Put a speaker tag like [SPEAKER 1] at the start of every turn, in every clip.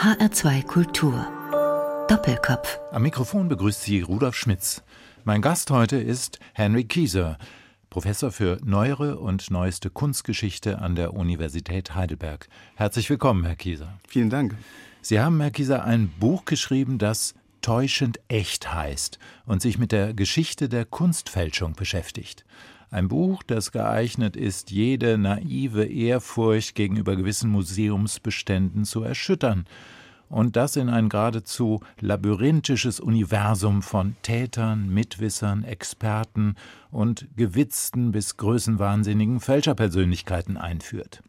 [SPEAKER 1] HR2 Kultur. Doppelkopf.
[SPEAKER 2] Am Mikrofon begrüßt Sie Rudolf Schmitz. Mein Gast heute ist Henry Kieser, Professor für neuere und neueste Kunstgeschichte an der Universität Heidelberg. Herzlich willkommen, Herr Kieser.
[SPEAKER 3] Vielen Dank.
[SPEAKER 2] Sie haben, Herr Kieser, ein Buch geschrieben, das Täuschend echt heißt und sich mit der Geschichte der Kunstfälschung beschäftigt. Ein Buch, das geeignet ist, jede naive Ehrfurcht gegenüber gewissen Museumsbeständen zu erschüttern und das in ein geradezu labyrinthisches Universum von Tätern, Mitwissern, Experten und gewitzten bis größenwahnsinnigen Fälscherpersönlichkeiten einführt.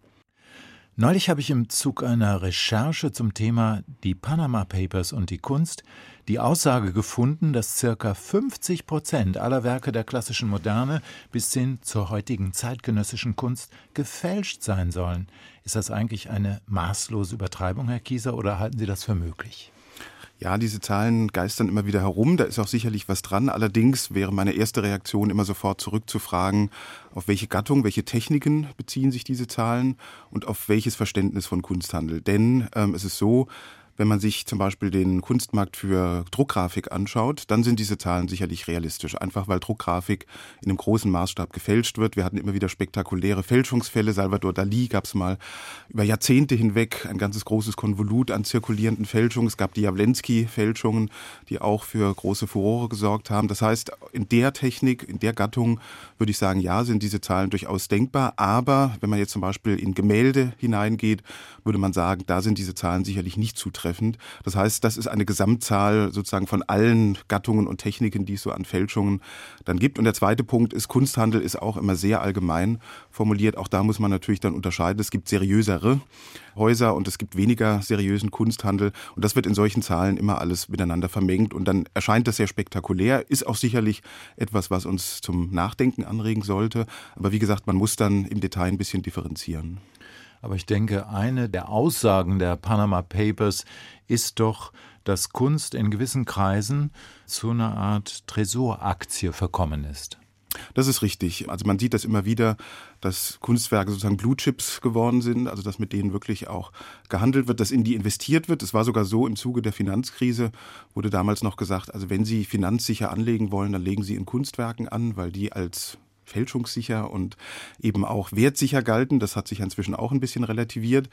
[SPEAKER 2] Neulich habe ich im Zug einer Recherche zum Thema die Panama Papers und die Kunst die Aussage gefunden, dass circa 50 Prozent aller Werke der klassischen Moderne bis hin zur heutigen zeitgenössischen Kunst gefälscht sein sollen. Ist das eigentlich eine maßlose Übertreibung, Herr Kieser, oder halten Sie das für möglich?
[SPEAKER 3] Ja, diese Zahlen geistern immer wieder herum, da ist auch sicherlich was dran. Allerdings wäre meine erste Reaktion immer sofort zurückzufragen, auf welche Gattung, welche Techniken beziehen sich diese Zahlen und auf welches Verständnis von Kunsthandel. Denn ähm, es ist so, wenn man sich zum Beispiel den Kunstmarkt für Druckgrafik anschaut, dann sind diese Zahlen sicherlich realistisch. Einfach weil Druckgrafik in einem großen Maßstab gefälscht wird. Wir hatten immer wieder spektakuläre Fälschungsfälle. Salvador Dali gab es mal über Jahrzehnte hinweg ein ganzes großes Konvolut an zirkulierenden Fälschungen. Es gab die Jawlensky-Fälschungen, die auch für große Furore gesorgt haben. Das heißt, in der Technik, in der Gattung würde ich sagen, ja, sind diese Zahlen durchaus denkbar. Aber wenn man jetzt zum Beispiel in Gemälde hineingeht, würde man sagen, da sind diese Zahlen sicherlich nicht zutreffend zutreffend. Das heißt, das ist eine Gesamtzahl sozusagen von allen Gattungen und Techniken, die es so an Fälschungen dann gibt. Und der zweite Punkt ist, Kunsthandel ist auch immer sehr allgemein formuliert. Auch da muss man natürlich dann unterscheiden. Es gibt seriösere Häuser und es gibt weniger seriösen Kunsthandel. Und das wird in solchen Zahlen immer alles miteinander vermengt. Und dann erscheint das sehr spektakulär, ist auch sicherlich etwas, was uns zum Nachdenken anregen sollte. Aber wie gesagt, man muss dann im Detail ein bisschen differenzieren.
[SPEAKER 2] Aber ich denke, eine der Aussagen der Panama Papers ist doch, dass Kunst in gewissen Kreisen zu einer Art Tresoraktie verkommen ist.
[SPEAKER 3] Das ist richtig. Also man sieht das immer wieder, dass Kunstwerke sozusagen Blue Chips geworden sind, also dass mit denen wirklich auch gehandelt wird, dass in die investiert wird. Es war sogar so im Zuge der Finanzkrise, wurde damals noch gesagt, also wenn Sie finanzsicher anlegen wollen, dann legen Sie in Kunstwerken an, weil die als fälschungssicher und eben auch wertsicher galten. Das hat sich inzwischen auch ein bisschen relativiert.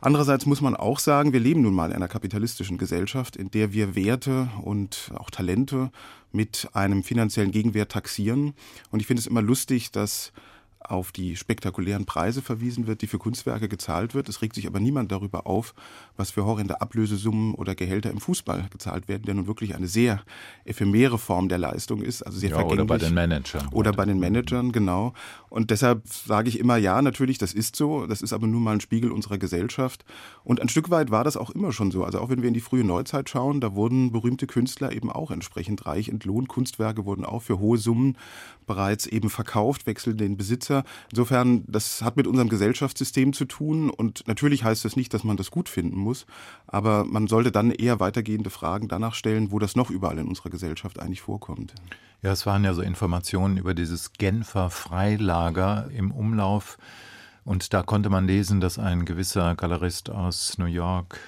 [SPEAKER 3] Andererseits muss man auch sagen, wir leben nun mal in einer kapitalistischen Gesellschaft, in der wir Werte und auch Talente mit einem finanziellen Gegenwert taxieren. Und ich finde es immer lustig, dass auf die spektakulären Preise verwiesen wird, die für Kunstwerke gezahlt wird. Es regt sich aber niemand darüber auf, was für horrende Ablösesummen oder Gehälter im Fußball gezahlt werden, der nun wirklich eine sehr ephemere Form der Leistung ist, also sehr ja, vergänglich.
[SPEAKER 2] Oder bei den Managern.
[SPEAKER 3] Oder bei den Managern, genau. Und deshalb sage ich immer, ja, natürlich, das ist so. Das ist aber nun mal ein Spiegel unserer Gesellschaft. Und ein Stück weit war das auch immer schon so. Also auch wenn wir in die frühe Neuzeit schauen, da wurden berühmte Künstler eben auch entsprechend reich entlohnt. Kunstwerke wurden auch für hohe Summen bereits eben verkauft, wechseln den Besitzer. Insofern, das hat mit unserem Gesellschaftssystem zu tun und natürlich heißt das nicht, dass man das gut finden muss, aber man sollte dann eher weitergehende Fragen danach stellen, wo das noch überall in unserer Gesellschaft eigentlich vorkommt.
[SPEAKER 2] Ja, es waren ja so Informationen über dieses Genfer Freilager im Umlauf. Und da konnte man lesen, dass ein gewisser Galerist aus New York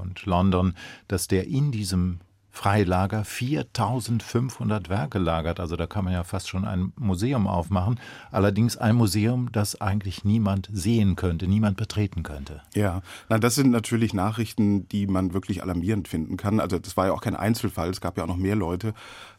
[SPEAKER 2] und London, dass der in diesem Freilager 4500 Werke lagert. Also da kann man ja fast schon ein Museum aufmachen. Allerdings ein Museum, das eigentlich niemand sehen könnte, niemand betreten könnte.
[SPEAKER 3] Ja, na, das sind natürlich Nachrichten, die man wirklich alarmierend finden kann. Also das war ja auch kein Einzelfall. Es gab ja auch noch mehr Leute,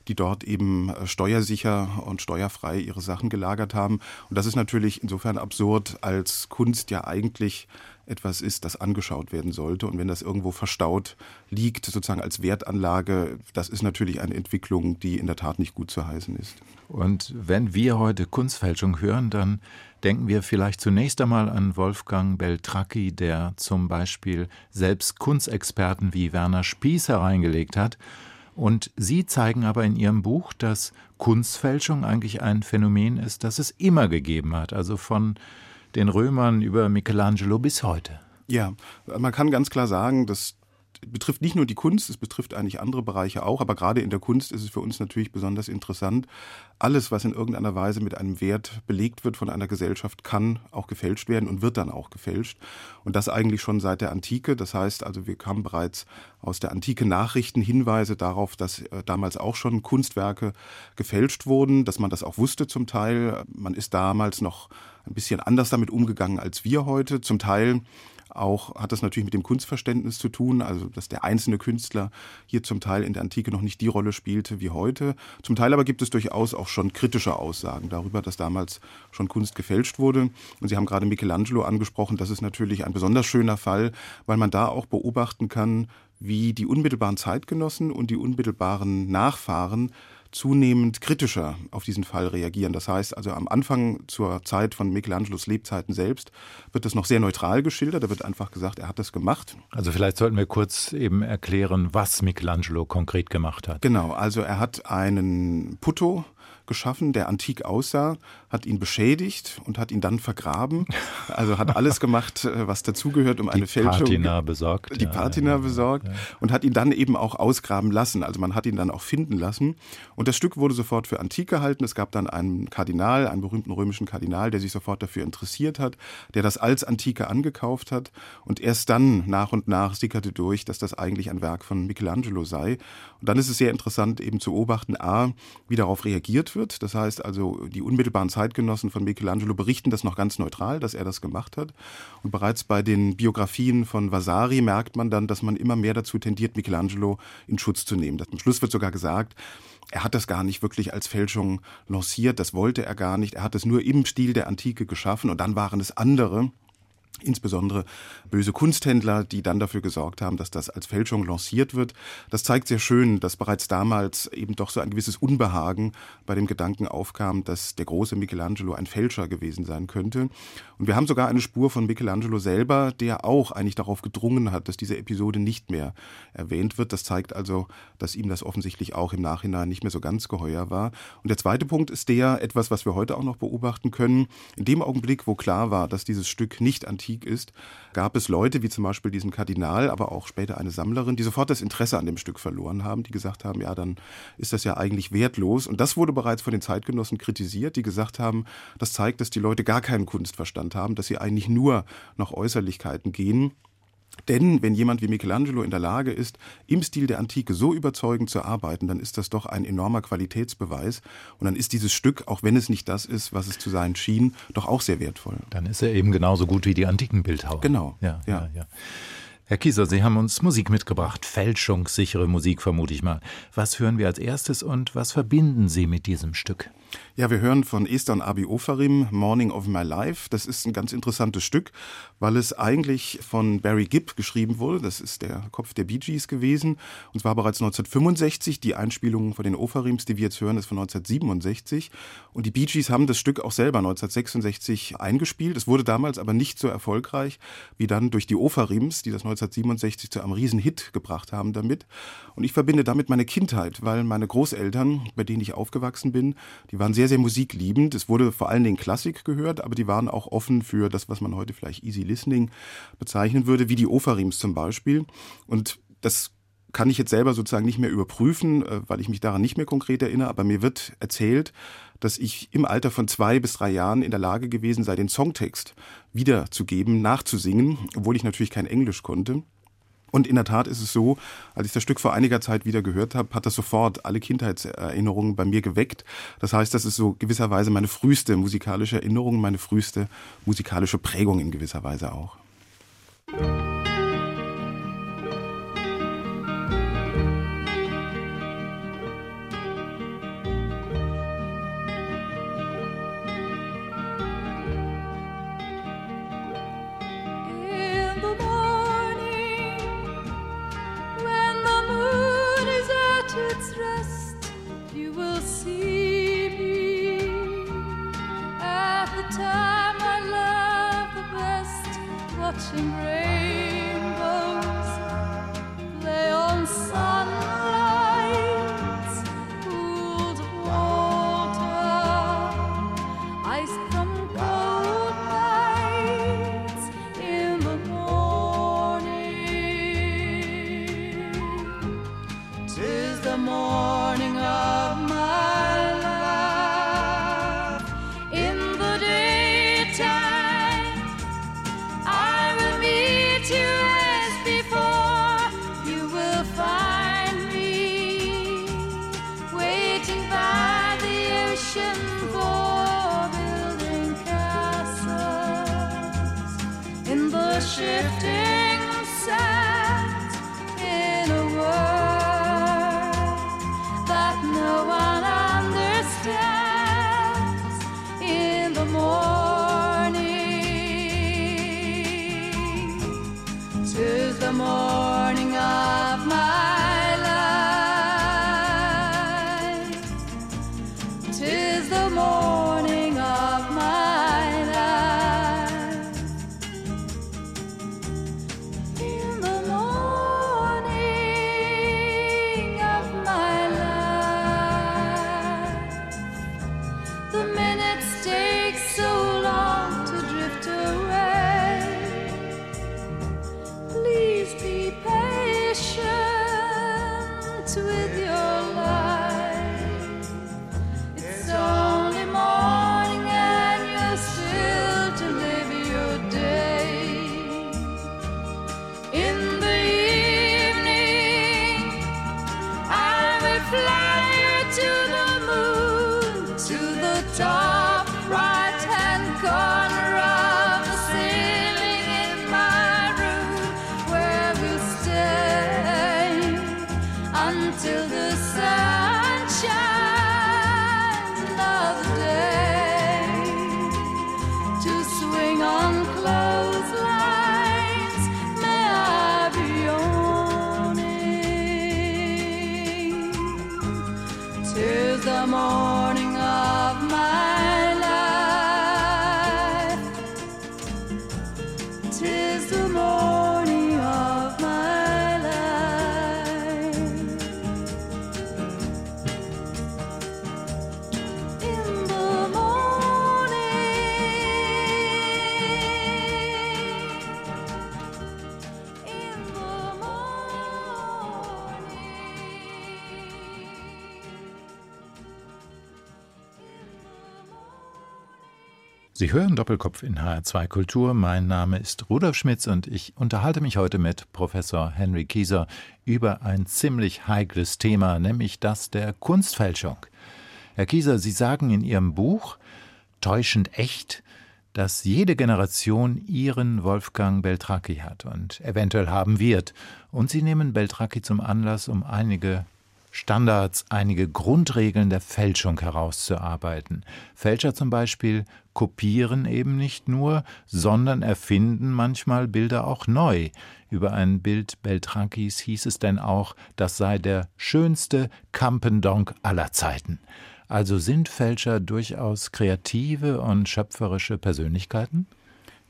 [SPEAKER 3] die dort eben äh, steuersicher und steuerfrei ihre Sachen gelagert haben. Und das ist natürlich insofern absurd, als Kunst ja eigentlich etwas ist, das angeschaut werden sollte. Und wenn das irgendwo verstaut liegt, sozusagen als Wertanlage, das ist natürlich eine Entwicklung, die in der Tat nicht gut zu heißen ist.
[SPEAKER 2] Und wenn wir heute Kunstfälschung hören, dann denken wir vielleicht zunächst einmal an Wolfgang Beltracchi, der zum Beispiel selbst Kunstexperten wie Werner Spieß hereingelegt hat. Und Sie zeigen aber in Ihrem Buch, dass Kunstfälschung eigentlich ein Phänomen ist, das es immer gegeben hat. Also von den Römern über Michelangelo bis heute.
[SPEAKER 3] Ja, man kann ganz klar sagen, dass betrifft nicht nur die Kunst, es betrifft eigentlich andere Bereiche auch, aber gerade in der Kunst ist es für uns natürlich besonders interessant. Alles, was in irgendeiner Weise mit einem Wert belegt wird von einer Gesellschaft, kann auch gefälscht werden und wird dann auch gefälscht. Und das eigentlich schon seit der Antike. Das heißt also, wir haben bereits aus der Antike Nachrichten Hinweise darauf, dass äh, damals auch schon Kunstwerke gefälscht wurden, dass man das auch wusste zum Teil. Man ist damals noch ein bisschen anders damit umgegangen als wir heute. Zum Teil auch hat das natürlich mit dem Kunstverständnis zu tun, also dass der einzelne Künstler hier zum Teil in der Antike noch nicht die Rolle spielte wie heute. Zum Teil aber gibt es durchaus auch schon kritische Aussagen darüber, dass damals schon Kunst gefälscht wurde. Und Sie haben gerade Michelangelo angesprochen, das ist natürlich ein besonders schöner Fall, weil man da auch beobachten kann, wie die unmittelbaren Zeitgenossen und die unmittelbaren Nachfahren zunehmend kritischer auf diesen Fall reagieren. Das heißt also am Anfang zur Zeit von Michelangelos Lebzeiten selbst wird das noch sehr neutral geschildert. Da wird einfach gesagt, er hat das gemacht.
[SPEAKER 2] Also vielleicht sollten wir kurz eben erklären, was Michelangelo konkret gemacht hat.
[SPEAKER 3] Genau, also er hat einen Putto geschaffen, der antik aussah, hat ihn beschädigt und hat ihn dann vergraben. Also hat alles gemacht, äh, was dazugehört, um
[SPEAKER 2] die
[SPEAKER 3] eine Fälschung.
[SPEAKER 2] Patina besorgt.
[SPEAKER 3] Die Patina ja, besorgt ja. und hat ihn dann eben auch ausgraben lassen. Also man hat ihn dann auch finden lassen. Und das Stück wurde sofort für antik gehalten. Es gab dann einen Kardinal, einen berühmten römischen Kardinal, der sich sofort dafür interessiert hat, der das als Antike angekauft hat. Und erst dann nach und nach sickerte durch, dass das eigentlich ein Werk von Michelangelo sei. Und dann ist es sehr interessant eben zu beobachten, a, wie darauf reagiert wird. Das heißt also, die unmittelbaren Zeitgenossen von Michelangelo berichten das noch ganz neutral, dass er das gemacht hat. Und bereits bei den Biografien von Vasari merkt man dann, dass man immer mehr dazu tendiert, Michelangelo in Schutz zu nehmen. Am Schluss wird sogar gesagt, er hat das gar nicht wirklich als Fälschung lanciert, das wollte er gar nicht. Er hat es nur im Stil der Antike geschaffen und dann waren es andere, insbesondere böse Kunsthändler, die dann dafür gesorgt haben, dass das als Fälschung lanciert wird. Das zeigt sehr schön, dass bereits damals eben doch so ein gewisses Unbehagen bei dem Gedanken aufkam, dass der große Michelangelo ein Fälscher gewesen sein könnte. Und wir haben sogar eine Spur von Michelangelo selber, der auch eigentlich darauf gedrungen hat, dass diese Episode nicht mehr erwähnt wird. Das zeigt also, dass ihm das offensichtlich auch im Nachhinein nicht mehr so ganz geheuer war. Und der zweite Punkt ist der, etwas, was wir heute auch noch beobachten können. In dem Augenblick, wo klar war, dass dieses Stück nicht antik ist, gab es Leute, wie zum Beispiel diesen Kardinal, aber auch später eine Sammlerin, die sofort das Interesse an dem Stück verloren haben, die gesagt haben, ja, dann ist das ja eigentlich wertlos. Und das wurde bereits von den Zeitgenossen kritisiert, die gesagt haben, das zeigt, dass die Leute gar keinen Kunstverstand haben, dass sie eigentlich nur nach Äußerlichkeiten gehen. Denn wenn jemand wie Michelangelo in der Lage ist, im Stil der Antike so überzeugend zu arbeiten, dann ist das doch ein enormer Qualitätsbeweis. Und dann ist dieses Stück, auch wenn es nicht das ist, was es zu sein schien, doch auch sehr wertvoll.
[SPEAKER 2] Dann ist er eben genauso gut wie die antiken Bildhauer.
[SPEAKER 3] Genau.
[SPEAKER 2] Ja, ja, ja. ja. Herr Kieser, Sie haben uns Musik mitgebracht, fälschungssichere Musik vermute ich mal. Was hören wir als erstes und was verbinden Sie mit diesem Stück?
[SPEAKER 3] Ja, wir hören von Esther und Abi Ofarim Morning of My Life. Das ist ein ganz interessantes Stück, weil es eigentlich von Barry Gibb geschrieben wurde. Das ist der Kopf der Bee Gees gewesen. Und zwar bereits 1965. Die Einspielung von den Ofarims, die wir jetzt hören, ist von 1967. Und die Bee Gees haben das Stück auch selber 1966 eingespielt. Es wurde damals aber nicht so erfolgreich wie dann durch die Ofarims, die das 1967 zu einem Riesenhit gebracht haben damit. Und ich verbinde damit meine Kindheit, weil meine Großeltern, bei denen ich aufgewachsen bin, die waren sehr, sehr musikliebend. Es wurde vor allen Dingen Klassik gehört, aber die waren auch offen für das, was man heute vielleicht Easy Listening bezeichnen würde, wie die Ofarims zum Beispiel. Und das kann ich jetzt selber sozusagen nicht mehr überprüfen, äh, weil ich mich daran nicht mehr konkret erinnere, aber mir wird erzählt, dass ich im Alter von zwei bis drei Jahren in der Lage gewesen sei, den Songtext wiederzugeben, nachzusingen, obwohl ich natürlich kein Englisch konnte. Und in der Tat ist es so, als ich das Stück vor einiger Zeit wieder gehört habe, hat das sofort alle Kindheitserinnerungen bei mir geweckt. Das heißt, das ist so gewisserweise meine früheste musikalische Erinnerung, meine früheste musikalische Prägung in gewisser Weise auch.
[SPEAKER 4] Watching rain.
[SPEAKER 2] Hören Doppelkopf in HR2 Kultur. Mein Name ist Rudolf Schmitz und ich unterhalte mich heute mit Professor Henry Kieser über ein ziemlich heikles Thema, nämlich das der Kunstfälschung. Herr Kieser, Sie sagen in Ihrem Buch Täuschend echt, dass jede Generation ihren Wolfgang Beltracchi hat und eventuell haben wird. Und Sie nehmen Beltracchi zum Anlass, um einige Standards, einige Grundregeln der Fälschung herauszuarbeiten. Fälscher zum Beispiel kopieren eben nicht nur, sondern erfinden manchmal Bilder auch neu. Über ein Bild Beltrankis hieß es denn auch, das sei der schönste Campendonk aller Zeiten. Also sind Fälscher durchaus kreative und schöpferische Persönlichkeiten?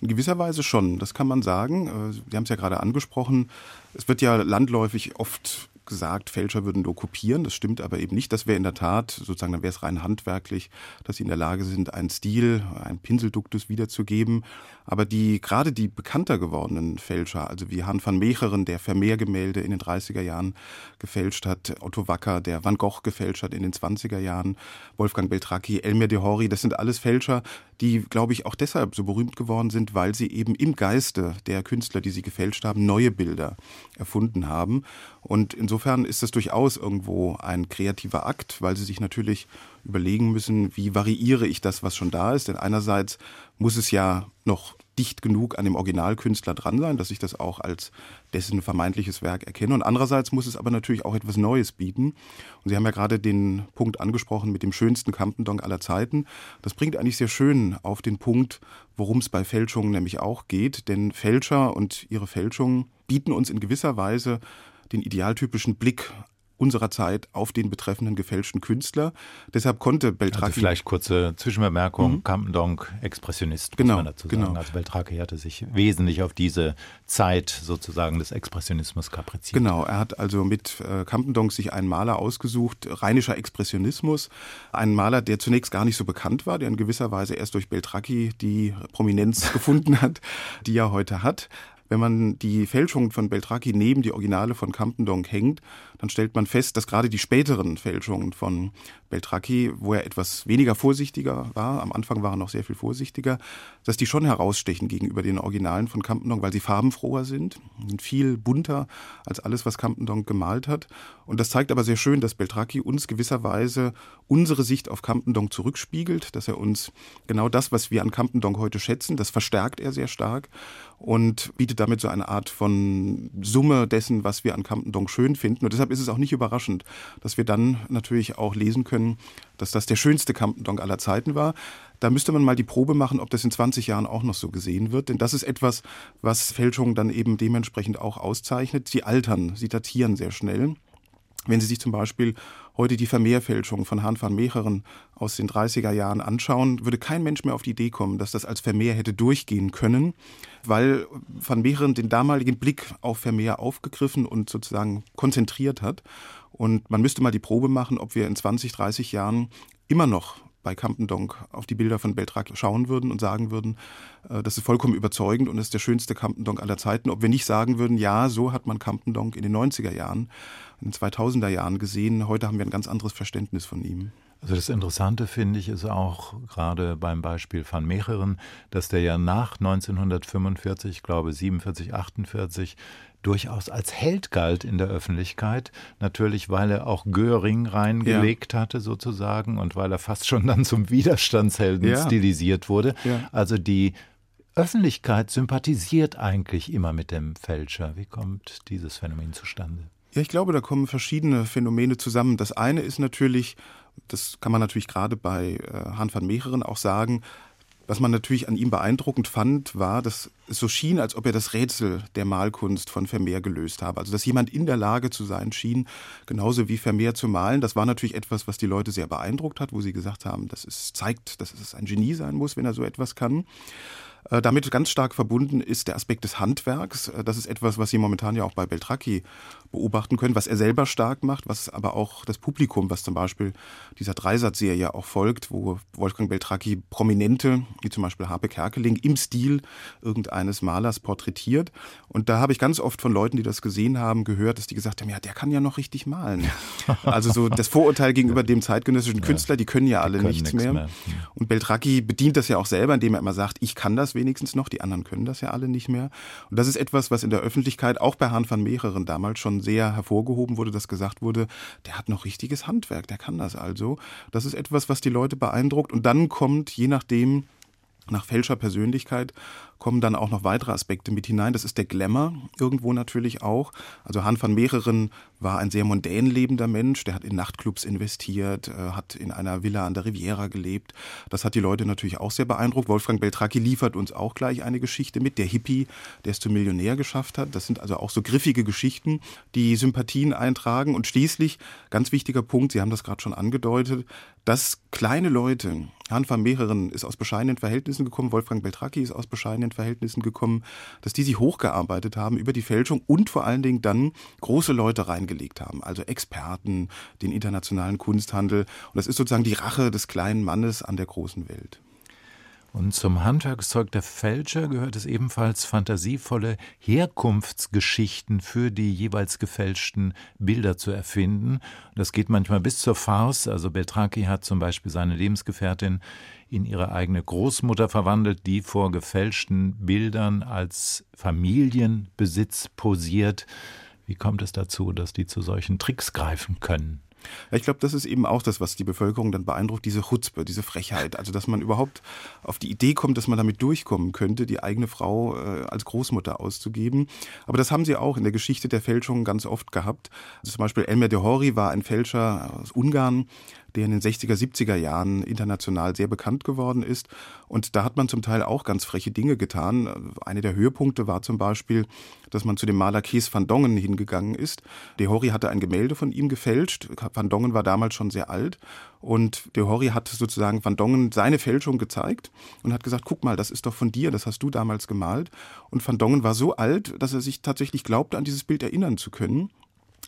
[SPEAKER 3] In gewisser Weise schon, das kann man sagen. Äh, Sie haben es ja gerade angesprochen. Es wird ja landläufig oft gesagt, Fälscher würden nur kopieren. Das stimmt aber eben nicht. Das wäre in der Tat, sozusagen, dann wäre es rein handwerklich, dass sie in der Lage sind, einen Stil, einen Pinselduktus wiederzugeben. Aber die, gerade die bekannter gewordenen Fälscher, also wie Han van Meecheren, der Vermeer-Gemälde in den 30er Jahren gefälscht hat, Otto Wacker, der Van Gogh gefälscht hat in den 20er Jahren, Wolfgang Beltracchi, Elmer de Hori, das sind alles Fälscher, die, glaube ich, auch deshalb so berühmt geworden sind, weil sie eben im Geiste der Künstler, die sie gefälscht haben, neue Bilder erfunden haben. Und insofern ist das durchaus irgendwo ein kreativer Akt, weil sie sich natürlich überlegen müssen, wie variiere ich das, was schon da ist. Denn einerseits muss es ja noch dicht genug an dem Originalkünstler dran sein, dass ich das auch als dessen vermeintliches Werk erkenne. Und andererseits muss es aber natürlich auch etwas Neues bieten. Und Sie haben ja gerade den Punkt angesprochen mit dem schönsten Campendonk aller Zeiten. Das bringt eigentlich sehr schön auf den Punkt, worum es bei Fälschungen nämlich auch geht. Denn Fälscher und ihre Fälschungen bieten uns in gewisser Weise den idealtypischen Blick unserer Zeit auf den betreffenden gefälschten Künstler. Deshalb konnte Beltracchi... Also
[SPEAKER 2] vielleicht kurze Zwischenbemerkung, mhm. Campendonk, Expressionist,
[SPEAKER 3] genau,
[SPEAKER 2] muss man dazu sagen. Genau. Also Beltracchi hatte sich wesentlich auf diese Zeit sozusagen des Expressionismus kapriziert.
[SPEAKER 3] Genau, er hat also mit äh, Campendonk sich einen Maler ausgesucht, rheinischer Expressionismus, einen Maler, der zunächst gar nicht so bekannt war, der in gewisser Weise erst durch Beltracchi die Prominenz gefunden hat, die er heute hat. Wenn man die Fälschungen von Beltracchi neben die Originale von Campendonk hängt, dann stellt man fest, dass gerade die späteren Fälschungen von Beltracchi, wo er etwas weniger vorsichtiger war, am Anfang war er noch sehr viel vorsichtiger, dass die schon herausstechen gegenüber den Originalen von Campendonk, weil sie farbenfroher sind, sind viel bunter als alles, was Campendonk gemalt hat. Und das zeigt aber sehr schön, dass Beltracchi uns gewisserweise unsere Sicht auf Campendonk zurückspiegelt, dass er uns genau das, was wir an Campendonk heute schätzen, das verstärkt er sehr stark und bietet damit so eine Art von Summe dessen, was wir an Campendonk schön finden. Und deshalb ist es auch nicht überraschend, dass wir dann natürlich auch lesen können, dass das der schönste Campendonk aller Zeiten war. Da müsste man mal die Probe machen, ob das in 20 Jahren auch noch so gesehen wird. Denn das ist etwas, was Fälschungen dann eben dementsprechend auch auszeichnet. Sie altern, sie datieren sehr schnell. Wenn Sie sich zum Beispiel heute die Vermehrfälschung von Hahn van Mecheren aus den 30er Jahren anschauen, würde kein Mensch mehr auf die Idee kommen, dass das als Vermehr hätte durchgehen können, weil van Mecheren den damaligen Blick auf Vermehr aufgegriffen und sozusagen konzentriert hat. Und man müsste mal die Probe machen, ob wir in 20, 30 Jahren immer noch bei Campendonk auf die Bilder von Beltrac schauen würden und sagen würden, äh, das ist vollkommen überzeugend und ist der schönste Campendonk aller Zeiten. Ob wir nicht sagen würden, ja, so hat man Campendonk in den 90er Jahren, in den 2000er Jahren gesehen. Heute haben wir ein ganz anderes Verständnis von ihm.
[SPEAKER 2] Also das Interessante finde ich ist auch gerade beim Beispiel van Mecheren, dass der ja nach 1945, ich glaube 47, 48, durchaus als Held galt in der Öffentlichkeit. Natürlich, weil er auch Göring reingelegt ja. hatte sozusagen und weil er fast schon dann zum Widerstandshelden ja. stilisiert wurde. Ja. Also die Öffentlichkeit sympathisiert eigentlich immer mit dem Fälscher. Wie kommt dieses Phänomen zustande?
[SPEAKER 3] Ja, ich glaube, da kommen verschiedene Phänomene zusammen. Das eine ist natürlich, das kann man natürlich gerade bei äh, Hahn van Meecheren auch sagen, was man natürlich an ihm beeindruckend fand, war, dass es so schien, als ob er das Rätsel der Malkunst von Vermeer gelöst habe. Also, dass jemand in der Lage zu sein schien, genauso wie Vermeer zu malen. Das war natürlich etwas, was die Leute sehr beeindruckt hat, wo sie gesagt haben, das ist, zeigt, dass es ein Genie sein muss, wenn er so etwas kann. Äh, damit ganz stark verbunden ist der Aspekt des Handwerks. Äh, das ist etwas, was Sie momentan ja auch bei Beltracchi beobachten können, was er selber stark macht, was aber auch das Publikum, was zum Beispiel dieser Dreisatzserie auch folgt, wo Wolfgang Beltracchi Prominente, wie zum Beispiel Harpe Kerkeling, im Stil irgendeines Malers porträtiert. Und da habe ich ganz oft von Leuten, die das gesehen haben, gehört, dass die gesagt haben, ja, der kann ja noch richtig malen. also so das Vorurteil gegenüber dem zeitgenössischen Künstler, die können ja alle können nichts mehr. mehr. Und Beltracchi bedient das ja auch selber, indem er immer sagt, ich kann das wenigstens noch, die anderen können das ja alle nicht mehr. Und das ist etwas, was in der Öffentlichkeit auch bei Hahn van Mehreren damals schon sehr hervorgehoben wurde, dass gesagt wurde, der hat noch richtiges Handwerk, der kann das also. Das ist etwas, was die Leute beeindruckt. Und dann kommt, je nachdem, nach Fälscher Persönlichkeit kommen dann auch noch weitere Aspekte mit hinein. Das ist der Glamour irgendwo natürlich auch. Also Han van Mehreren war ein sehr mondän lebender Mensch. Der hat in Nachtclubs investiert, äh, hat in einer Villa an der Riviera gelebt. Das hat die Leute natürlich auch sehr beeindruckt. Wolfgang Beltracchi liefert uns auch gleich eine Geschichte mit. Der Hippie, der es zum Millionär geschafft hat. Das sind also auch so griffige Geschichten, die Sympathien eintragen. Und schließlich, ganz wichtiger Punkt, Sie haben das gerade schon angedeutet, dass kleine Leute, Han van Mehreren ist aus bescheidenen Verhältnissen gekommen, Wolfgang Beltracchi ist aus bescheidenen Verhältnissen gekommen, dass die sich hochgearbeitet haben über die Fälschung und vor allen Dingen dann große Leute reingelegt haben, also Experten, den internationalen Kunsthandel. Und das ist sozusagen die Rache des kleinen Mannes an der großen Welt.
[SPEAKER 2] Und zum Handwerkszeug der Fälscher gehört es ebenfalls fantasievolle Herkunftsgeschichten für die jeweils gefälschten Bilder zu erfinden. Das geht manchmal bis zur Farce. Also Beltraki hat zum Beispiel seine Lebensgefährtin in ihre eigene Großmutter verwandelt, die vor gefälschten Bildern als Familienbesitz posiert. Wie kommt es dazu, dass die zu solchen Tricks greifen können?
[SPEAKER 3] Ja, ich glaube, das ist eben auch das, was die Bevölkerung dann beeindruckt, diese Chutzpe, diese Frechheit. Also, dass man überhaupt auf die Idee kommt, dass man damit durchkommen könnte, die eigene Frau äh, als Großmutter auszugeben. Aber das haben sie auch in der Geschichte der Fälschung ganz oft gehabt. Also zum Beispiel Elmer de Hori war ein Fälscher aus Ungarn, der in den 60er, 70er Jahren international sehr bekannt geworden ist. Und da hat man zum Teil auch ganz freche Dinge getan. Eine der Höhepunkte war zum Beispiel, dass man zu dem Maler Kees van Dongen hingegangen ist. De Hori hatte ein Gemälde von ihm gefälscht. Van Dongen war damals schon sehr alt. Und De Hori hat sozusagen Van Dongen seine Fälschung gezeigt und hat gesagt, guck mal, das ist doch von dir, das hast du damals gemalt. Und Van Dongen war so alt, dass er sich tatsächlich glaubte, an dieses Bild erinnern zu können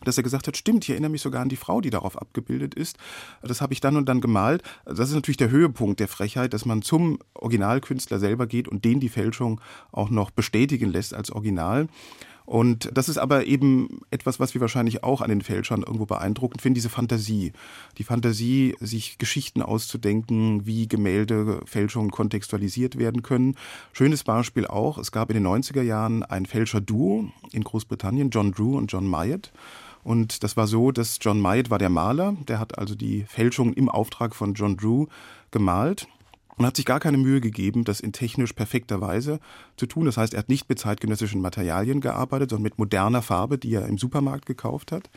[SPEAKER 3] dass er gesagt hat, stimmt, ich erinnere mich sogar an die Frau, die darauf abgebildet ist. Das habe ich dann und dann gemalt. Das ist natürlich der Höhepunkt der Frechheit, dass man zum Originalkünstler selber geht und den die Fälschung auch noch bestätigen lässt als Original. Und das ist aber eben etwas, was wir wahrscheinlich auch an den Fälschern irgendwo beeindruckend finden, diese Fantasie. Die Fantasie, sich Geschichten auszudenken, wie Gemälde, Fälschungen kontextualisiert werden können. Schönes Beispiel auch, es gab in den 90er Jahren ein Fälscher-Duo in Großbritannien, John Drew und John Myatt. Und das war so, dass John Myatt war der Maler, der hat also die Fälschung im Auftrag von John Drew gemalt und hat sich gar keine Mühe gegeben, das in technisch perfekter Weise zu tun. Das heißt, er hat nicht mit zeitgenössischen Materialien gearbeitet, sondern mit moderner Farbe, die er im Supermarkt gekauft hat.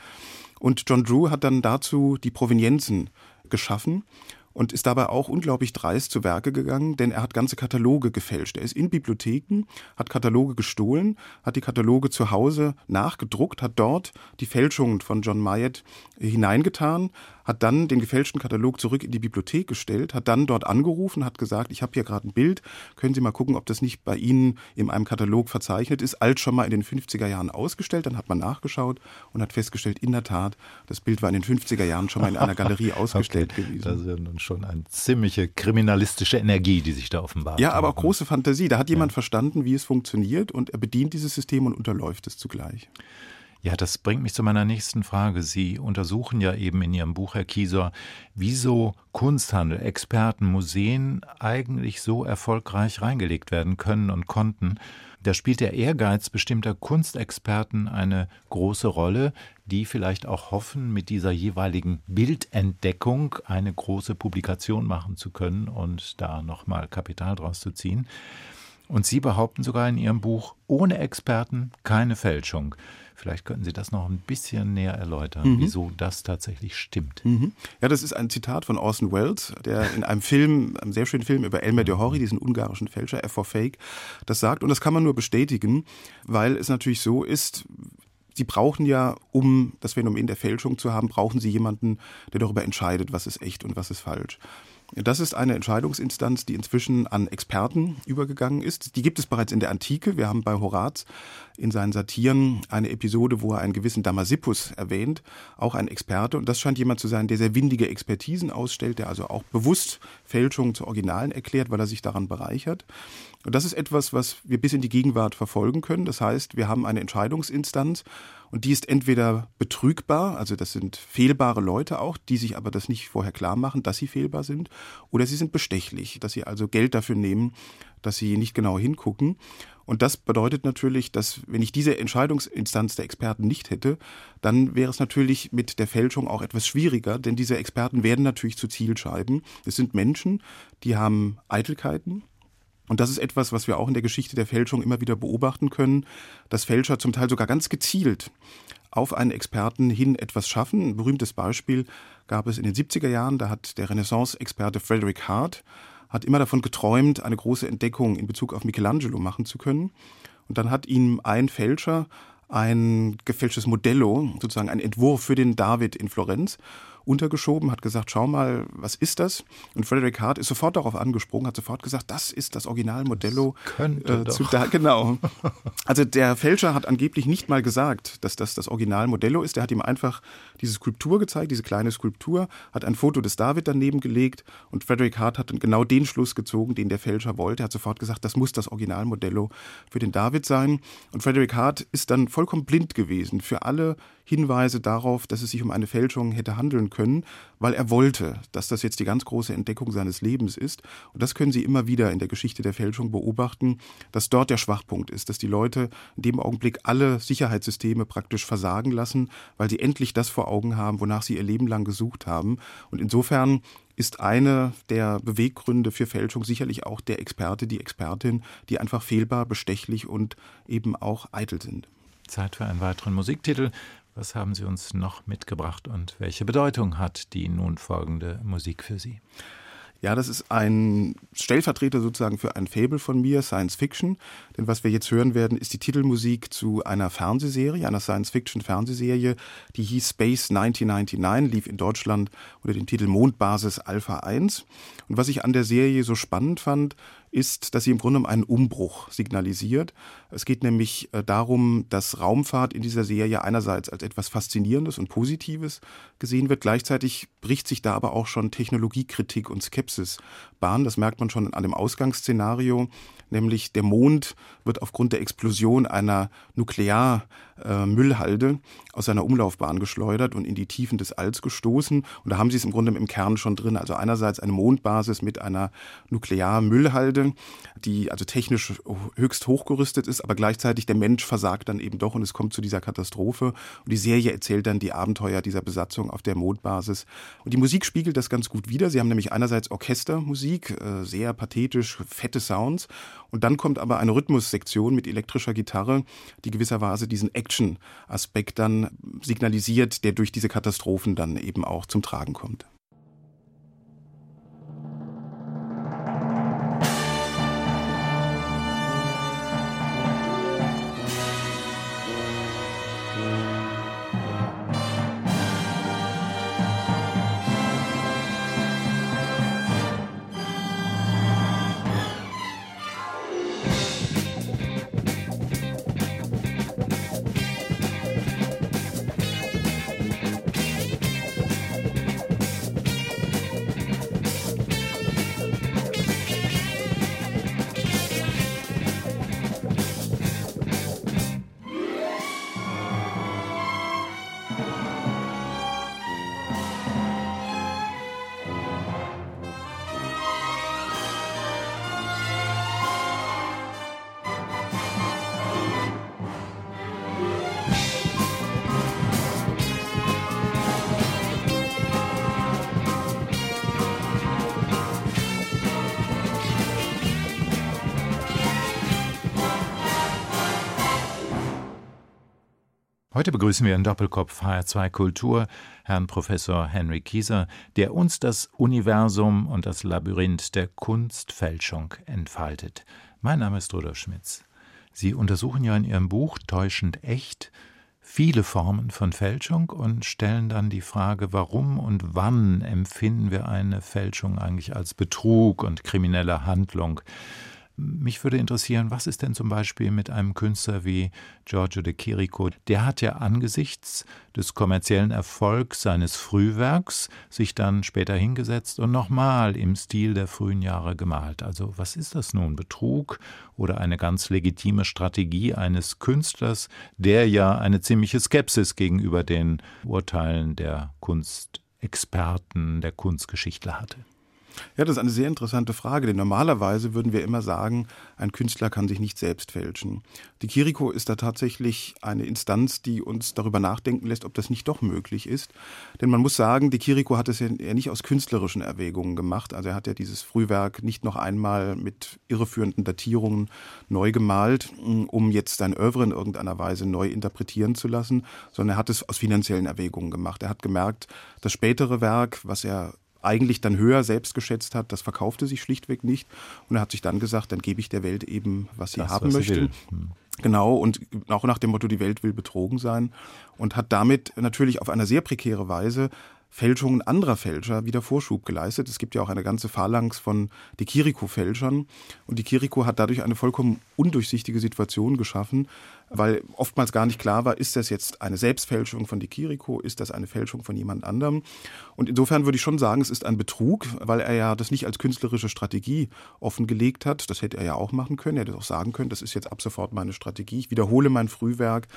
[SPEAKER 3] Und John Drew hat dann dazu die Provenienzen geschaffen und ist dabei auch unglaublich dreist zu Werke gegangen, denn er hat ganze Kataloge gefälscht. Er ist in Bibliotheken, hat Kataloge gestohlen, hat die Kataloge zu Hause nachgedruckt, hat dort die Fälschungen von John Myatt hineingetan, hat dann den gefälschten Katalog zurück in die Bibliothek gestellt, hat dann dort angerufen, hat gesagt, ich habe hier gerade ein Bild, können Sie mal gucken, ob das nicht bei Ihnen in einem Katalog verzeichnet ist, alt schon mal in den 50er Jahren ausgestellt, dann hat man nachgeschaut und hat festgestellt, in der Tat, das Bild war in den 50er Jahren schon mal in einer Galerie ausgestellt okay, gewesen.
[SPEAKER 2] Das ist ja nun schon eine ziemliche kriminalistische Energie, die sich da offenbart.
[SPEAKER 3] Ja, aber auch große Fantasie. Da hat jemand ja. verstanden, wie es funktioniert und er bedient dieses System und unterläuft es zugleich.
[SPEAKER 2] Ja, das bringt mich zu meiner nächsten Frage. Sie untersuchen ja eben in Ihrem Buch, Herr Kiesor, wieso Kunsthandel, Experten, Museen eigentlich so erfolgreich reingelegt werden können und konnten. Da spielt der Ehrgeiz bestimmter Kunstexperten eine große Rolle, die vielleicht auch hoffen, mit dieser jeweiligen Bildentdeckung eine große Publikation machen zu können und da nochmal Kapital draus zu ziehen. Und Sie behaupten sogar in Ihrem Buch, ohne Experten keine Fälschung. Vielleicht könnten Sie das noch ein bisschen näher erläutern, mhm. wieso das tatsächlich stimmt.
[SPEAKER 3] Mhm. Ja, das ist ein Zitat von Orson Welles, der in einem Film, einem sehr schönen Film über Elmer de Horry, diesen ungarischen Fälscher, F for Fake, das sagt. Und das kann man nur bestätigen, weil es natürlich so ist, Sie brauchen ja, um das Phänomen der Fälschung zu haben, brauchen Sie jemanden, der darüber entscheidet, was ist echt und was ist falsch. Das ist eine Entscheidungsinstanz, die inzwischen an Experten übergegangen ist. Die gibt es bereits in der Antike. Wir haben bei Horaz in seinen Satiren eine Episode, wo er einen gewissen Damasippus erwähnt, auch ein Experte. Und das scheint jemand zu sein, der sehr windige Expertisen ausstellt, der also auch bewusst Fälschungen zu Originalen erklärt, weil er sich daran bereichert. Und das ist etwas, was wir bis in die Gegenwart verfolgen können. Das heißt, wir haben eine Entscheidungsinstanz und die ist entweder betrügbar, also das sind fehlbare Leute auch, die sich aber das nicht vorher klar machen, dass sie fehlbar sind, oder sie sind bestechlich, dass sie also Geld dafür nehmen, dass sie nicht genau hingucken. Und das bedeutet natürlich, dass wenn ich diese Entscheidungsinstanz der Experten nicht hätte, dann wäre es natürlich mit der Fälschung auch etwas schwieriger, denn diese Experten werden natürlich zu Zielscheiben. Es sind Menschen, die haben Eitelkeiten, und das ist etwas, was wir auch in der Geschichte der Fälschung immer wieder beobachten können, dass Fälscher zum Teil sogar ganz gezielt auf einen Experten hin etwas schaffen. Ein berühmtes Beispiel gab es in den 70er Jahren, da hat der Renaissance-Experte Frederick Hart hat immer davon geträumt, eine große Entdeckung in Bezug auf Michelangelo machen zu können. Und dann hat ihm ein Fälscher ein gefälschtes Modello, sozusagen ein Entwurf für den David in Florenz untergeschoben, hat gesagt, schau mal, was ist das? Und Frederick Hart ist sofort darauf angesprungen, hat sofort gesagt, das ist das Original Modello.
[SPEAKER 2] Das könnte äh, zu
[SPEAKER 3] da, genau. Also der Fälscher hat angeblich nicht mal gesagt, dass das das Original Modello ist. Er hat ihm einfach diese Skulptur gezeigt, diese kleine Skulptur, hat ein Foto des David daneben gelegt und Frederick Hart hat dann genau den Schluss gezogen, den der Fälscher wollte. Er hat sofort gesagt, das muss das Original Modello für den David sein. Und Frederick Hart ist dann vollkommen blind gewesen für alle Hinweise darauf, dass es sich um eine Fälschung hätte handeln können, weil er wollte, dass das jetzt die ganz große Entdeckung seines Lebens ist. Und das können Sie immer wieder in der Geschichte der Fälschung beobachten, dass dort der Schwachpunkt ist, dass die Leute in dem Augenblick alle Sicherheitssysteme praktisch versagen lassen, weil sie endlich das vor Augen haben, wonach sie ihr Leben lang gesucht haben. Und insofern ist eine der Beweggründe für Fälschung sicherlich auch der Experte, die Expertin, die einfach fehlbar, bestechlich und eben auch eitel sind.
[SPEAKER 2] Zeit für einen weiteren Musiktitel. Was haben Sie uns noch mitgebracht und welche Bedeutung hat die nun folgende Musik für Sie?
[SPEAKER 3] Ja, das ist ein Stellvertreter sozusagen für ein Fable von mir, Science Fiction. Denn was wir jetzt hören werden, ist die Titelmusik zu einer Fernsehserie, einer Science-Fiction-Fernsehserie, die hieß Space 1999, lief in Deutschland unter dem Titel Mondbasis Alpha 1. Und was ich an der Serie so spannend fand, ist, dass sie im Grunde einen Umbruch signalisiert. Es geht nämlich äh, darum, dass Raumfahrt in dieser Serie einerseits als etwas Faszinierendes und Positives gesehen wird. Gleichzeitig bricht sich da aber auch schon Technologiekritik und Skepsis Bahn. Das merkt man schon an dem Ausgangsszenario nämlich der Mond wird aufgrund der Explosion einer Nuklearmüllhalde aus seiner Umlaufbahn geschleudert und in die Tiefen des Alls gestoßen. Und da haben Sie es im Grunde im Kern schon drin. Also einerseits eine Mondbasis mit einer Nuklearmüllhalde, die also technisch höchst hochgerüstet ist, aber gleichzeitig der Mensch versagt dann eben doch und es kommt zu dieser Katastrophe. Und die Serie erzählt dann die Abenteuer dieser Besatzung auf der Mondbasis. Und die Musik spiegelt das ganz gut wider. Sie haben nämlich einerseits Orchestermusik, äh, sehr pathetisch, fette Sounds und dann kommt aber eine Rhythmussektion mit elektrischer Gitarre, die gewisserweise diesen Action-Aspekt dann signalisiert, der durch diese Katastrophen dann eben auch zum Tragen kommt.
[SPEAKER 2] Heute begrüßen wir in Doppelkopf HR2 Kultur Herrn Professor Henry Kieser, der uns das Universum und das Labyrinth der Kunstfälschung entfaltet. Mein Name ist Rudolf Schmitz. Sie untersuchen ja in Ihrem Buch Täuschend echt viele Formen von Fälschung und stellen dann die Frage, warum und wann empfinden wir eine Fälschung eigentlich als Betrug und kriminelle Handlung. Mich würde interessieren, was ist denn zum Beispiel mit einem Künstler wie Giorgio de Chirico? Der hat ja angesichts des kommerziellen Erfolgs seines Frühwerks sich dann später hingesetzt und nochmal im Stil der frühen Jahre gemalt. Also was ist das nun? Betrug oder eine ganz legitime Strategie eines Künstlers, der ja eine ziemliche Skepsis gegenüber den Urteilen der Kunstexperten, der Kunstgeschichtler hatte?
[SPEAKER 3] Ja, das ist eine sehr interessante Frage, denn normalerweise würden wir immer sagen, ein Künstler kann sich nicht selbst fälschen. Die Kiriko ist da tatsächlich eine Instanz, die uns darüber nachdenken lässt, ob das nicht doch möglich ist. Denn man muss sagen, die Kiriko hat es ja nicht aus künstlerischen Erwägungen gemacht. Also er hat ja dieses Frühwerk nicht noch einmal mit irreführenden Datierungen neu gemalt, um jetzt sein Oeuvre in irgendeiner Weise neu interpretieren zu lassen, sondern er hat es aus finanziellen Erwägungen gemacht. Er hat gemerkt, das spätere Werk, was er eigentlich dann höher selbst geschätzt hat, das verkaufte sich schlichtweg nicht. Und er hat sich dann gesagt, dann gebe ich der Welt eben, was sie das, haben was möchte. Hm. Genau, und auch nach dem Motto, die Welt will betrogen sein. Und hat damit natürlich auf eine sehr prekäre Weise Fälschungen anderer Fälscher wieder Vorschub geleistet. Es gibt ja auch eine ganze Phalanx von die Kiriko-Fälschern. Und die Kiriko hat dadurch eine vollkommen undurchsichtige Situation geschaffen, weil oftmals gar nicht klar war, ist das jetzt eine Selbstfälschung von die Kiriko, ist das eine Fälschung von jemand anderem. Und insofern würde ich schon sagen, es ist ein Betrug, weil er ja das nicht als künstlerische Strategie offengelegt hat. Das hätte er ja auch machen können. Er hätte auch sagen können, das ist jetzt ab sofort meine Strategie. Ich wiederhole mein Frühwerk.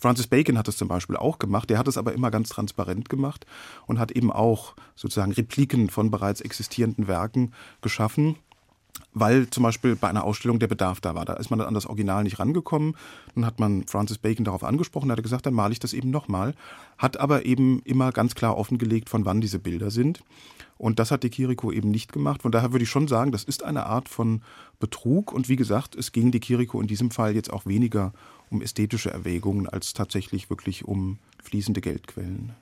[SPEAKER 3] Francis Bacon hat das zum Beispiel auch gemacht. Der hat es aber immer ganz transparent gemacht und hat eben auch sozusagen Repliken von bereits existierenden Werken geschaffen weil zum Beispiel bei einer Ausstellung der Bedarf da war. Da ist man an das Original nicht rangekommen. Dann hat man Francis Bacon darauf angesprochen, hat gesagt, dann male ich das eben nochmal. Hat aber eben immer ganz klar offengelegt, von wann diese Bilder sind. Und das hat die Kiriko eben nicht gemacht. Von daher würde ich schon sagen, das ist eine Art von Betrug. Und wie gesagt, es ging die Kiriko in diesem Fall jetzt auch weniger um ästhetische Erwägungen als tatsächlich wirklich um fließende Geldquellen.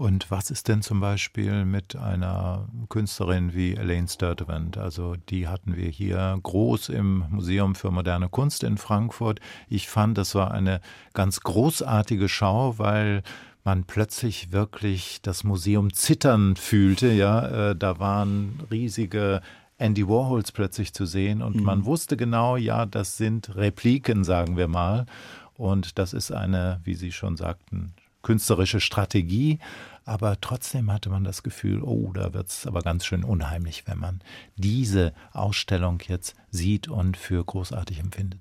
[SPEAKER 2] Und was ist denn zum Beispiel mit einer Künstlerin wie Elaine Sturtevant? Also die hatten wir hier groß im Museum für moderne Kunst in Frankfurt. Ich fand, das war eine ganz großartige Schau, weil man plötzlich wirklich das Museum zittern fühlte. Ja, äh, da waren riesige Andy Warhols plötzlich zu sehen und mhm. man wusste genau, ja, das sind Repliken, sagen wir mal. Und das ist eine, wie Sie schon sagten, künstlerische Strategie. Aber trotzdem hatte man das Gefühl, oh, da wird es aber ganz schön unheimlich, wenn man diese Ausstellung jetzt sieht und für großartig empfindet.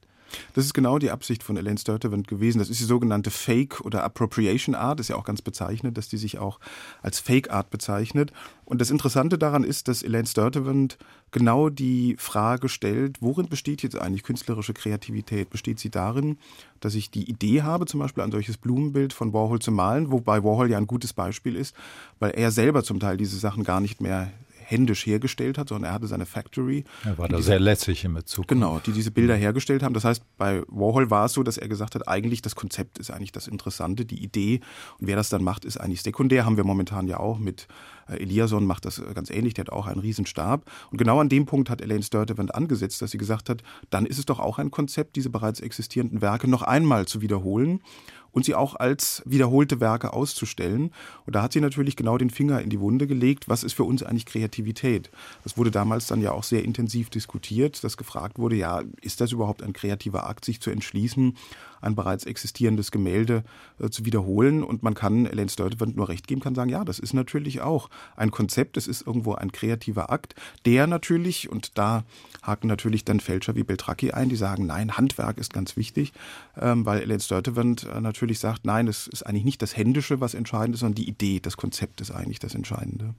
[SPEAKER 3] Das ist genau die Absicht von Elaine Sturtevant gewesen. Das ist die sogenannte Fake- oder Appropriation Art. Das ist ja auch ganz bezeichnet, dass die sich auch als Fake Art bezeichnet. Und das Interessante daran ist, dass Elaine Sturtevant genau die Frage stellt, worin besteht jetzt eigentlich künstlerische Kreativität? Besteht sie darin, dass ich die Idee habe, zum Beispiel ein solches Blumenbild von Warhol zu malen, wobei Warhol ja ein gutes Beispiel ist, weil er selber zum Teil diese Sachen gar nicht mehr händisch hergestellt hat, sondern er hatte seine Factory.
[SPEAKER 2] Er war da diese, sehr lässig in Bezug.
[SPEAKER 3] Genau, die diese Bilder hergestellt haben. Das heißt, bei Warhol war es so, dass er gesagt hat, eigentlich das Konzept ist eigentlich das Interessante, die Idee. Und wer das dann macht, ist eigentlich sekundär. Haben wir momentan ja auch mit äh, Eliasson macht das äh, ganz ähnlich, der hat auch einen Riesenstab. Und genau an dem Punkt hat Elaine Sturtevant angesetzt, dass sie gesagt hat, dann ist es doch auch ein Konzept, diese bereits existierenden Werke noch einmal zu wiederholen und sie auch als wiederholte Werke auszustellen. Und da hat sie natürlich genau den Finger in die Wunde gelegt, was ist für uns eigentlich Kreativität? Das wurde damals dann ja auch sehr intensiv diskutiert, dass gefragt wurde, ja, ist das überhaupt ein kreativer Akt, sich zu entschließen, ein bereits existierendes Gemälde äh, zu wiederholen? Und man kann Elaine Sturtevant nur recht geben, kann sagen, ja, das ist natürlich auch ein Konzept, es ist irgendwo ein kreativer Akt, der natürlich, und da haken natürlich dann Fälscher wie Beltracchi ein, die sagen, nein, Handwerk ist ganz wichtig, ähm, weil Elaine Sturtevant äh, natürlich natürlich sagt, nein, es ist eigentlich nicht das Händische, was entscheidend ist, sondern die Idee, das Konzept ist eigentlich das Entscheidende.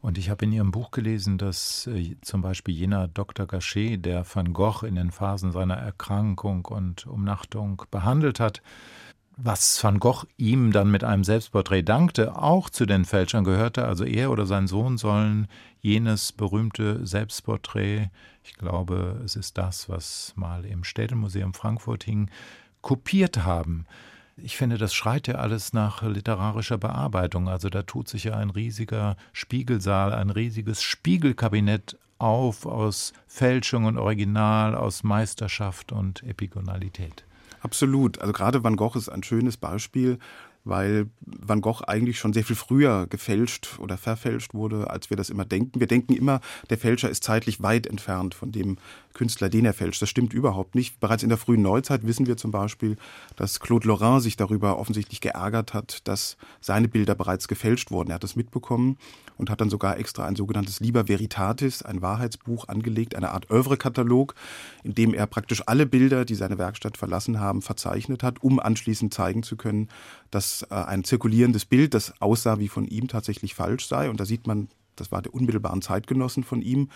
[SPEAKER 2] Und ich habe in Ihrem Buch gelesen, dass äh, zum Beispiel jener Dr. Gachet, der Van Gogh in den Phasen seiner Erkrankung und Umnachtung behandelt hat, was Van Gogh ihm dann mit einem Selbstporträt dankte, auch zu den Fälschern gehörte. Also er oder sein Sohn sollen jenes berühmte Selbstporträt, ich glaube, es ist das, was mal im Städtemuseum Frankfurt hing, kopiert haben. Ich finde, das schreit ja alles nach literarischer Bearbeitung. Also da tut sich ja ein riesiger Spiegelsaal, ein riesiges Spiegelkabinett auf aus Fälschung und Original, aus Meisterschaft und Epigonalität.
[SPEAKER 3] Absolut. Also gerade Van Gogh ist ein schönes Beispiel weil Van Gogh eigentlich schon sehr viel früher gefälscht oder verfälscht wurde, als wir das immer denken. Wir denken immer, der Fälscher ist zeitlich weit entfernt von dem Künstler, den er fälscht. Das stimmt überhaupt nicht. Bereits in der frühen Neuzeit wissen wir zum Beispiel, dass Claude Lorrain sich darüber offensichtlich geärgert hat, dass seine Bilder bereits gefälscht wurden. Er hat das mitbekommen und hat dann sogar extra ein sogenanntes Liber Veritatis, ein Wahrheitsbuch angelegt, eine Art Oeuvre-Katalog, in dem er praktisch alle Bilder, die seine Werkstatt verlassen haben, verzeichnet hat, um anschließend zeigen zu können, dass äh, ein zirkulierendes Bild, das aussah wie von ihm, tatsächlich falsch sei. Und da sieht man das war der unmittelbaren Zeitgenossen von ihm,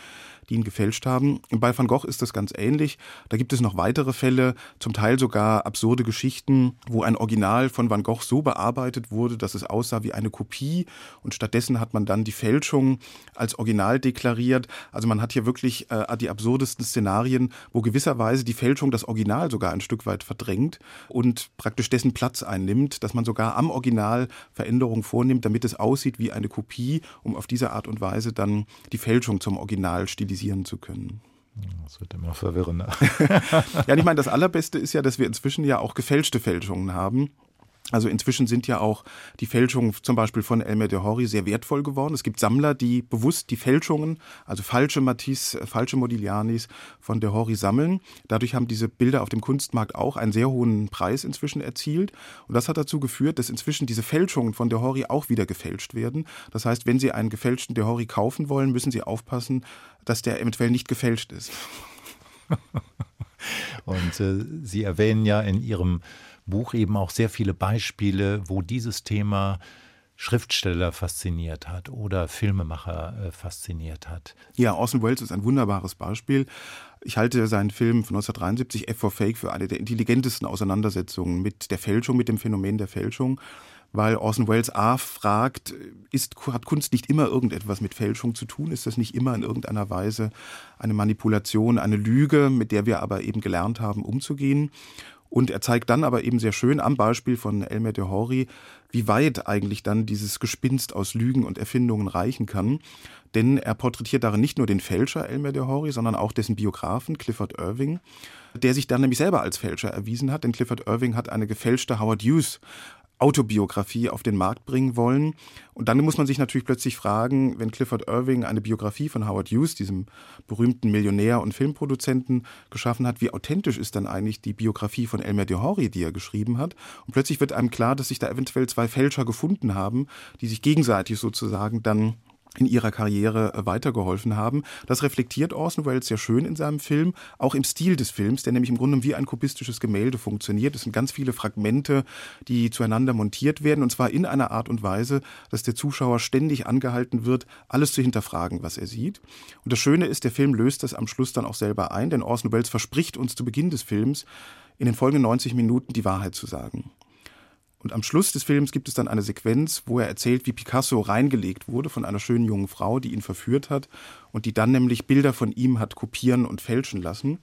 [SPEAKER 3] die ihn gefälscht haben. Und bei Van Gogh ist das ganz ähnlich. Da gibt es noch weitere Fälle, zum Teil sogar absurde Geschichten, wo ein Original von Van Gogh so bearbeitet wurde, dass es aussah wie eine Kopie und stattdessen hat man dann die Fälschung als Original deklariert. Also man hat hier wirklich äh, die absurdesten Szenarien, wo gewisserweise die Fälschung das Original sogar ein Stück weit verdrängt und praktisch dessen Platz einnimmt, dass man sogar am Original Veränderungen vornimmt, damit es aussieht wie eine Kopie, um auf diese Art und Weise dann die Fälschung zum Original stilisieren zu können.
[SPEAKER 2] Das wird immer verwirrender.
[SPEAKER 3] ja, ich meine, das Allerbeste ist ja, dass wir inzwischen ja auch gefälschte Fälschungen haben. Also inzwischen sind ja auch die Fälschungen zum Beispiel von Elmer de Hori sehr wertvoll geworden. Es gibt Sammler, die bewusst die Fälschungen, also falsche Matisse, äh, falsche Modiglianis von de Hori sammeln. Dadurch haben diese Bilder auf dem Kunstmarkt auch einen sehr hohen Preis inzwischen erzielt. Und das hat dazu geführt, dass inzwischen diese Fälschungen von de Hori auch wieder gefälscht werden. Das heißt, wenn Sie einen gefälschten de Hori kaufen wollen, müssen Sie aufpassen, dass der eventuell nicht gefälscht ist.
[SPEAKER 2] Und äh, Sie erwähnen ja in Ihrem Buch eben auch sehr viele Beispiele, wo dieses Thema Schriftsteller fasziniert hat oder Filmemacher äh, fasziniert hat.
[SPEAKER 3] Ja, Orson Welles ist ein wunderbares Beispiel. Ich halte seinen Film von 1973 F for Fake für eine der intelligentesten Auseinandersetzungen mit der Fälschung, mit dem Phänomen der Fälschung weil Orson Welles A fragt, ist, hat Kunst nicht immer irgendetwas mit Fälschung zu tun? Ist das nicht immer in irgendeiner Weise eine Manipulation, eine Lüge, mit der wir aber eben gelernt haben, umzugehen? Und er zeigt dann aber eben sehr schön am Beispiel von Elmer de Hori, wie weit eigentlich dann dieses Gespinst aus Lügen und Erfindungen reichen kann. Denn er porträtiert darin nicht nur den Fälscher Elmer de Hori, sondern auch dessen Biografen Clifford Irving, der sich dann nämlich selber als Fälscher erwiesen hat. Denn Clifford Irving hat eine gefälschte Howard Hughes Autobiografie auf den Markt bringen wollen. Und dann muss man sich natürlich plötzlich fragen, wenn Clifford Irving eine Biografie von Howard Hughes, diesem berühmten Millionär und Filmproduzenten, geschaffen hat, wie authentisch ist dann eigentlich die Biografie von Elmer de Horry, die er geschrieben hat. Und plötzlich wird einem klar, dass sich da eventuell zwei Fälscher gefunden haben, die sich gegenseitig sozusagen dann in ihrer Karriere äh, weitergeholfen haben. Das reflektiert Orson Welles sehr schön in seinem Film, auch im Stil des Films, der nämlich im Grunde wie ein kubistisches Gemälde funktioniert. Es sind ganz viele Fragmente, die zueinander montiert werden, und zwar in einer Art und Weise, dass der Zuschauer ständig angehalten wird, alles zu hinterfragen, was er sieht. Und das Schöne ist, der Film löst das am Schluss dann auch selber ein, denn Orson Welles verspricht uns zu Beginn des Films, in den folgenden 90 Minuten die Wahrheit zu sagen. Und am Schluss des Films gibt es dann eine Sequenz, wo er erzählt, wie Picasso reingelegt wurde von einer schönen jungen Frau, die ihn verführt hat und die dann nämlich Bilder von ihm hat kopieren und fälschen lassen.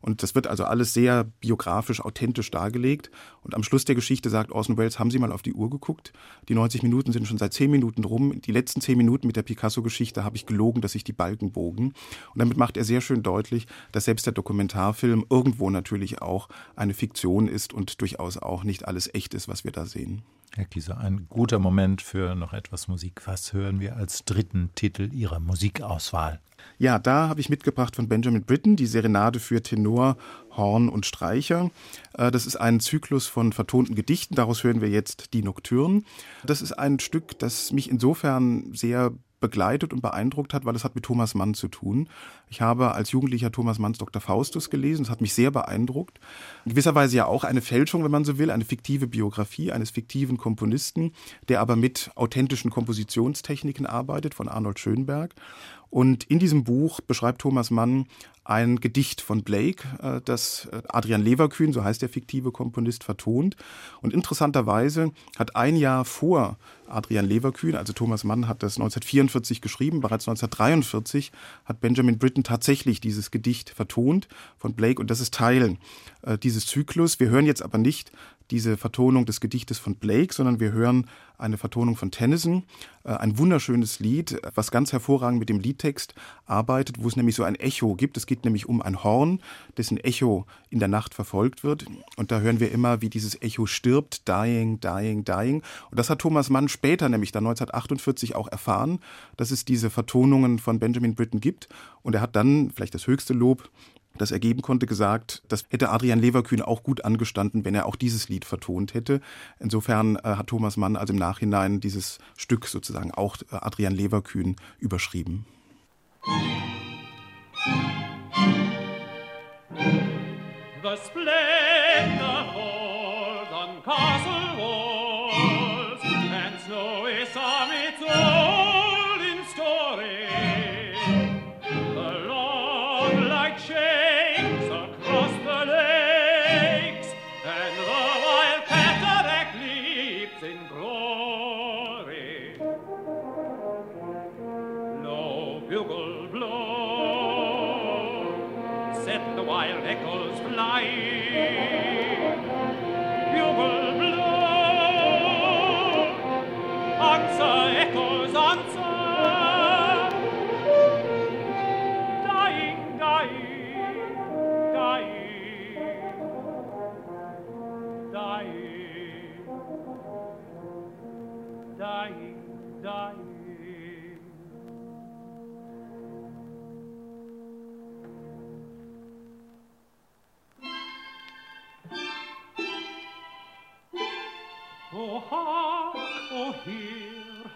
[SPEAKER 3] Und das wird also alles sehr biografisch, authentisch dargelegt. Und am Schluss der Geschichte sagt Orson Welles, haben Sie mal auf die Uhr geguckt? Die 90 Minuten sind schon seit 10 Minuten rum. Die letzten 10 Minuten mit der Picasso-Geschichte habe ich gelogen, dass sich die Balken bogen. Und damit macht er sehr schön deutlich, dass selbst der Dokumentarfilm irgendwo natürlich auch eine Fiktion ist und durchaus auch nicht alles echt ist, was wir da sehen.
[SPEAKER 2] Herr Kieser, ein guter Moment für noch etwas Musik. Was hören wir als dritten Titel Ihrer Musikauswahl?
[SPEAKER 3] Ja, da habe ich mitgebracht von Benjamin Britten die Serenade für Tenor, Horn und Streicher. Äh, das ist ein Zyklus von vertonten Gedichten. Daraus hören wir jetzt die Nocturnen. Das ist ein Stück, das mich insofern sehr begleitet und beeindruckt hat, weil es hat mit Thomas Mann zu tun. Ich habe als Jugendlicher Thomas Manns Dr. Faustus gelesen. Das hat mich sehr beeindruckt. In gewisser Weise ja auch eine Fälschung, wenn man so will, eine fiktive Biografie eines fiktiven Komponisten, der aber mit authentischen Kompositionstechniken arbeitet, von Arnold Schönberg. Und in diesem Buch beschreibt Thomas Mann ein Gedicht von Blake, äh, das äh, Adrian Leverkühn, so heißt der fiktive Komponist, vertont. Und interessanterweise hat ein Jahr vor Adrian Leverkühn, also Thomas Mann hat das 1944 geschrieben, bereits 1943 hat Benjamin Britten tatsächlich dieses Gedicht vertont von Blake und das ist Teil äh, dieses Zyklus. Wir hören jetzt aber nicht diese Vertonung des Gedichtes von Blake, sondern wir hören eine Vertonung von Tennyson, äh, ein wunderschönes Lied, was ganz hervorragend mit dem Liedtext arbeitet, wo es nämlich so ein Echo gibt. Es geht nämlich um ein Horn, dessen Echo in der Nacht verfolgt wird. Und da hören wir immer, wie dieses Echo stirbt, dying, dying, dying. Und das hat Thomas Mann später, nämlich dann 1948, auch erfahren, dass es diese Vertonungen von Benjamin Britten gibt. Und er hat dann, vielleicht das höchste Lob, das ergeben konnte, gesagt, das hätte Adrian Leverkühn auch gut angestanden, wenn er auch dieses Lied vertont hätte. Insofern äh, hat Thomas Mann also im Nachhinein dieses Stück sozusagen auch äh, Adrian Leverkühn überschrieben. The splendor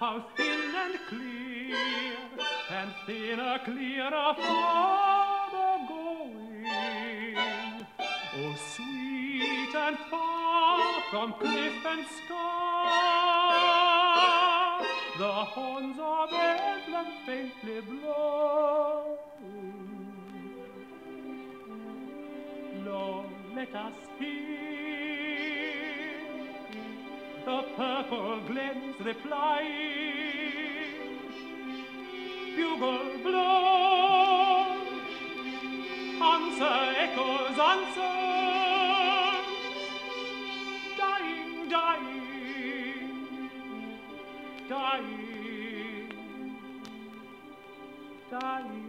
[SPEAKER 3] how thin and clear, and thinner, clearer farther going. Oh, sweet and far from cliff and sky, the horns of Bedlam faintly blow. Lord, let us hear purple glens replying. Bugle blow, answer echoes answer. Dying, dying, dying, dying.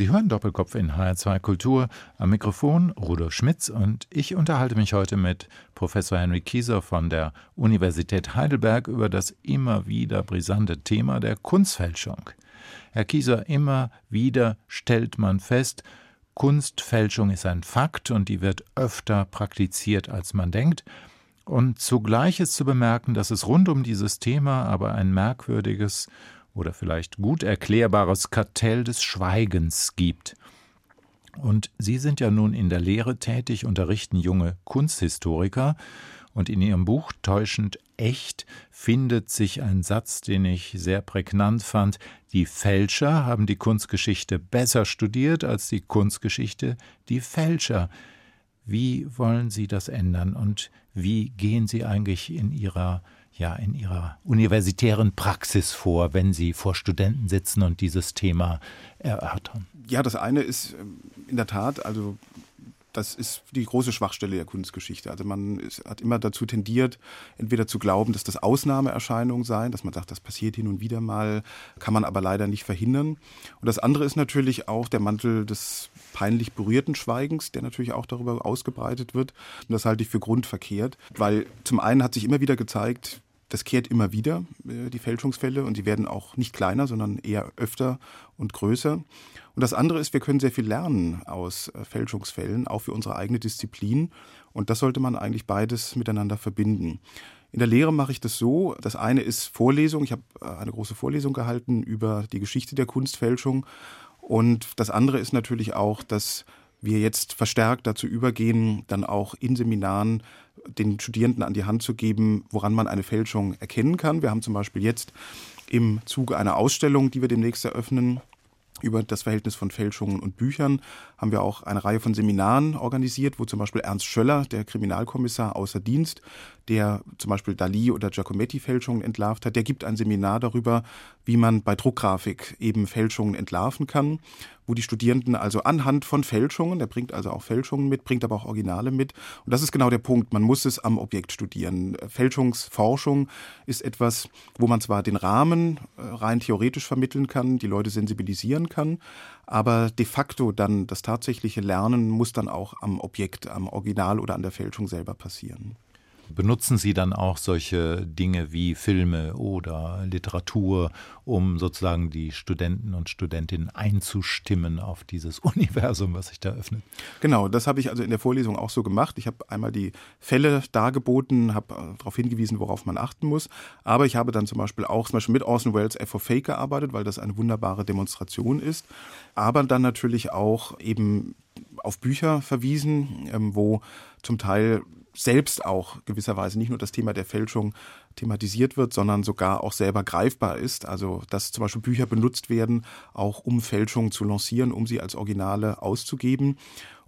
[SPEAKER 2] Sie hören Doppelkopf in HR2 Kultur. Am Mikrofon Rudolf Schmitz und ich unterhalte mich heute mit Professor Henry Kieser von der Universität Heidelberg über das immer wieder brisante Thema der Kunstfälschung. Herr Kieser, immer wieder stellt man fest, Kunstfälschung ist ein Fakt und die wird öfter praktiziert, als man denkt. Und zugleich ist zu bemerken, dass es rund um dieses Thema aber ein merkwürdiges oder vielleicht gut erklärbares Kartell des Schweigens gibt. Und Sie sind ja nun in der Lehre tätig, unterrichten junge Kunsthistoriker, und in Ihrem Buch Täuschend echt findet sich ein Satz, den ich sehr prägnant fand. Die Fälscher haben die Kunstgeschichte besser studiert als die Kunstgeschichte die Fälscher. Wie wollen Sie das ändern und wie gehen Sie eigentlich in Ihrer ja in Ihrer universitären Praxis vor, wenn Sie vor Studenten sitzen und dieses Thema erörtern?
[SPEAKER 3] Ja, das eine ist ähm, in der Tat, also das ist die große Schwachstelle der Kunstgeschichte. Also man hat immer dazu tendiert, entweder zu glauben, dass das Ausnahmeerscheinungen seien, dass man sagt, das passiert hin und wieder mal, kann man aber leider nicht verhindern. Und das andere ist natürlich auch der Mantel des peinlich berührten Schweigens, der natürlich auch darüber ausgebreitet wird. Und das halte ich für grundverkehrt, weil zum einen hat sich immer wieder gezeigt, das kehrt immer wieder, äh, die Fälschungsfälle, und die werden auch nicht kleiner, sondern eher öfter und größer. Und das andere ist, wir können sehr viel lernen aus äh, Fälschungsfällen, auch für unsere eigene Disziplin. Und das sollte man eigentlich beides miteinander verbinden. In der Lehre mache ich das so. Das eine ist Vorlesung. Ich habe äh, eine große Vorlesung gehalten über die Geschichte der Kunstfälschung. Und das andere ist natürlich auch, dass wir jetzt verstärkt dazu übergehen, dann auch in Seminaren den Studierenden an die Hand zu geben, woran man eine Fälschung erkennen kann. Wir haben zum Beispiel jetzt im Zuge einer Ausstellung, die wir demnächst eröffnen, über das Verhältnis von Fälschungen und Büchern haben wir auch eine Reihe von Seminaren organisiert, wo zum Beispiel Ernst Schöller, der Kriminalkommissar außer Dienst, der zum Beispiel Dali oder Giacometti-Fälschungen entlarvt hat, der gibt ein Seminar darüber, wie man bei Druckgrafik eben Fälschungen entlarven kann, wo die Studierenden also anhand von Fälschungen, der bringt also auch Fälschungen mit, bringt aber auch Originale mit. Und das ist genau der Punkt, man muss es am Objekt studieren. Fälschungsforschung ist etwas, wo man zwar den Rahmen äh, rein theoretisch vermitteln kann, die Leute sensibilisieren kann, aber de facto dann das tatsächliche Lernen muss dann auch am Objekt, am Original oder an der Fälschung selber passieren.
[SPEAKER 2] Benutzen Sie dann auch solche Dinge wie Filme oder Literatur, um sozusagen die Studenten und Studentinnen einzustimmen auf dieses Universum, was sich da öffnet?
[SPEAKER 3] Genau, das habe ich also in der Vorlesung auch so gemacht. Ich habe einmal die Fälle dargeboten, habe äh, darauf hingewiesen, worauf man achten muss. Aber ich habe dann zum Beispiel auch zum Beispiel mit Orson Welles F for Fake gearbeitet, weil das eine wunderbare Demonstration ist. Aber dann natürlich auch eben auf Bücher verwiesen, ähm, wo zum Teil selbst auch gewisserweise nicht nur das Thema der Fälschung thematisiert wird, sondern sogar auch selber greifbar ist. Also dass zum Beispiel Bücher benutzt werden, auch um Fälschungen zu lancieren, um sie als Originale auszugeben.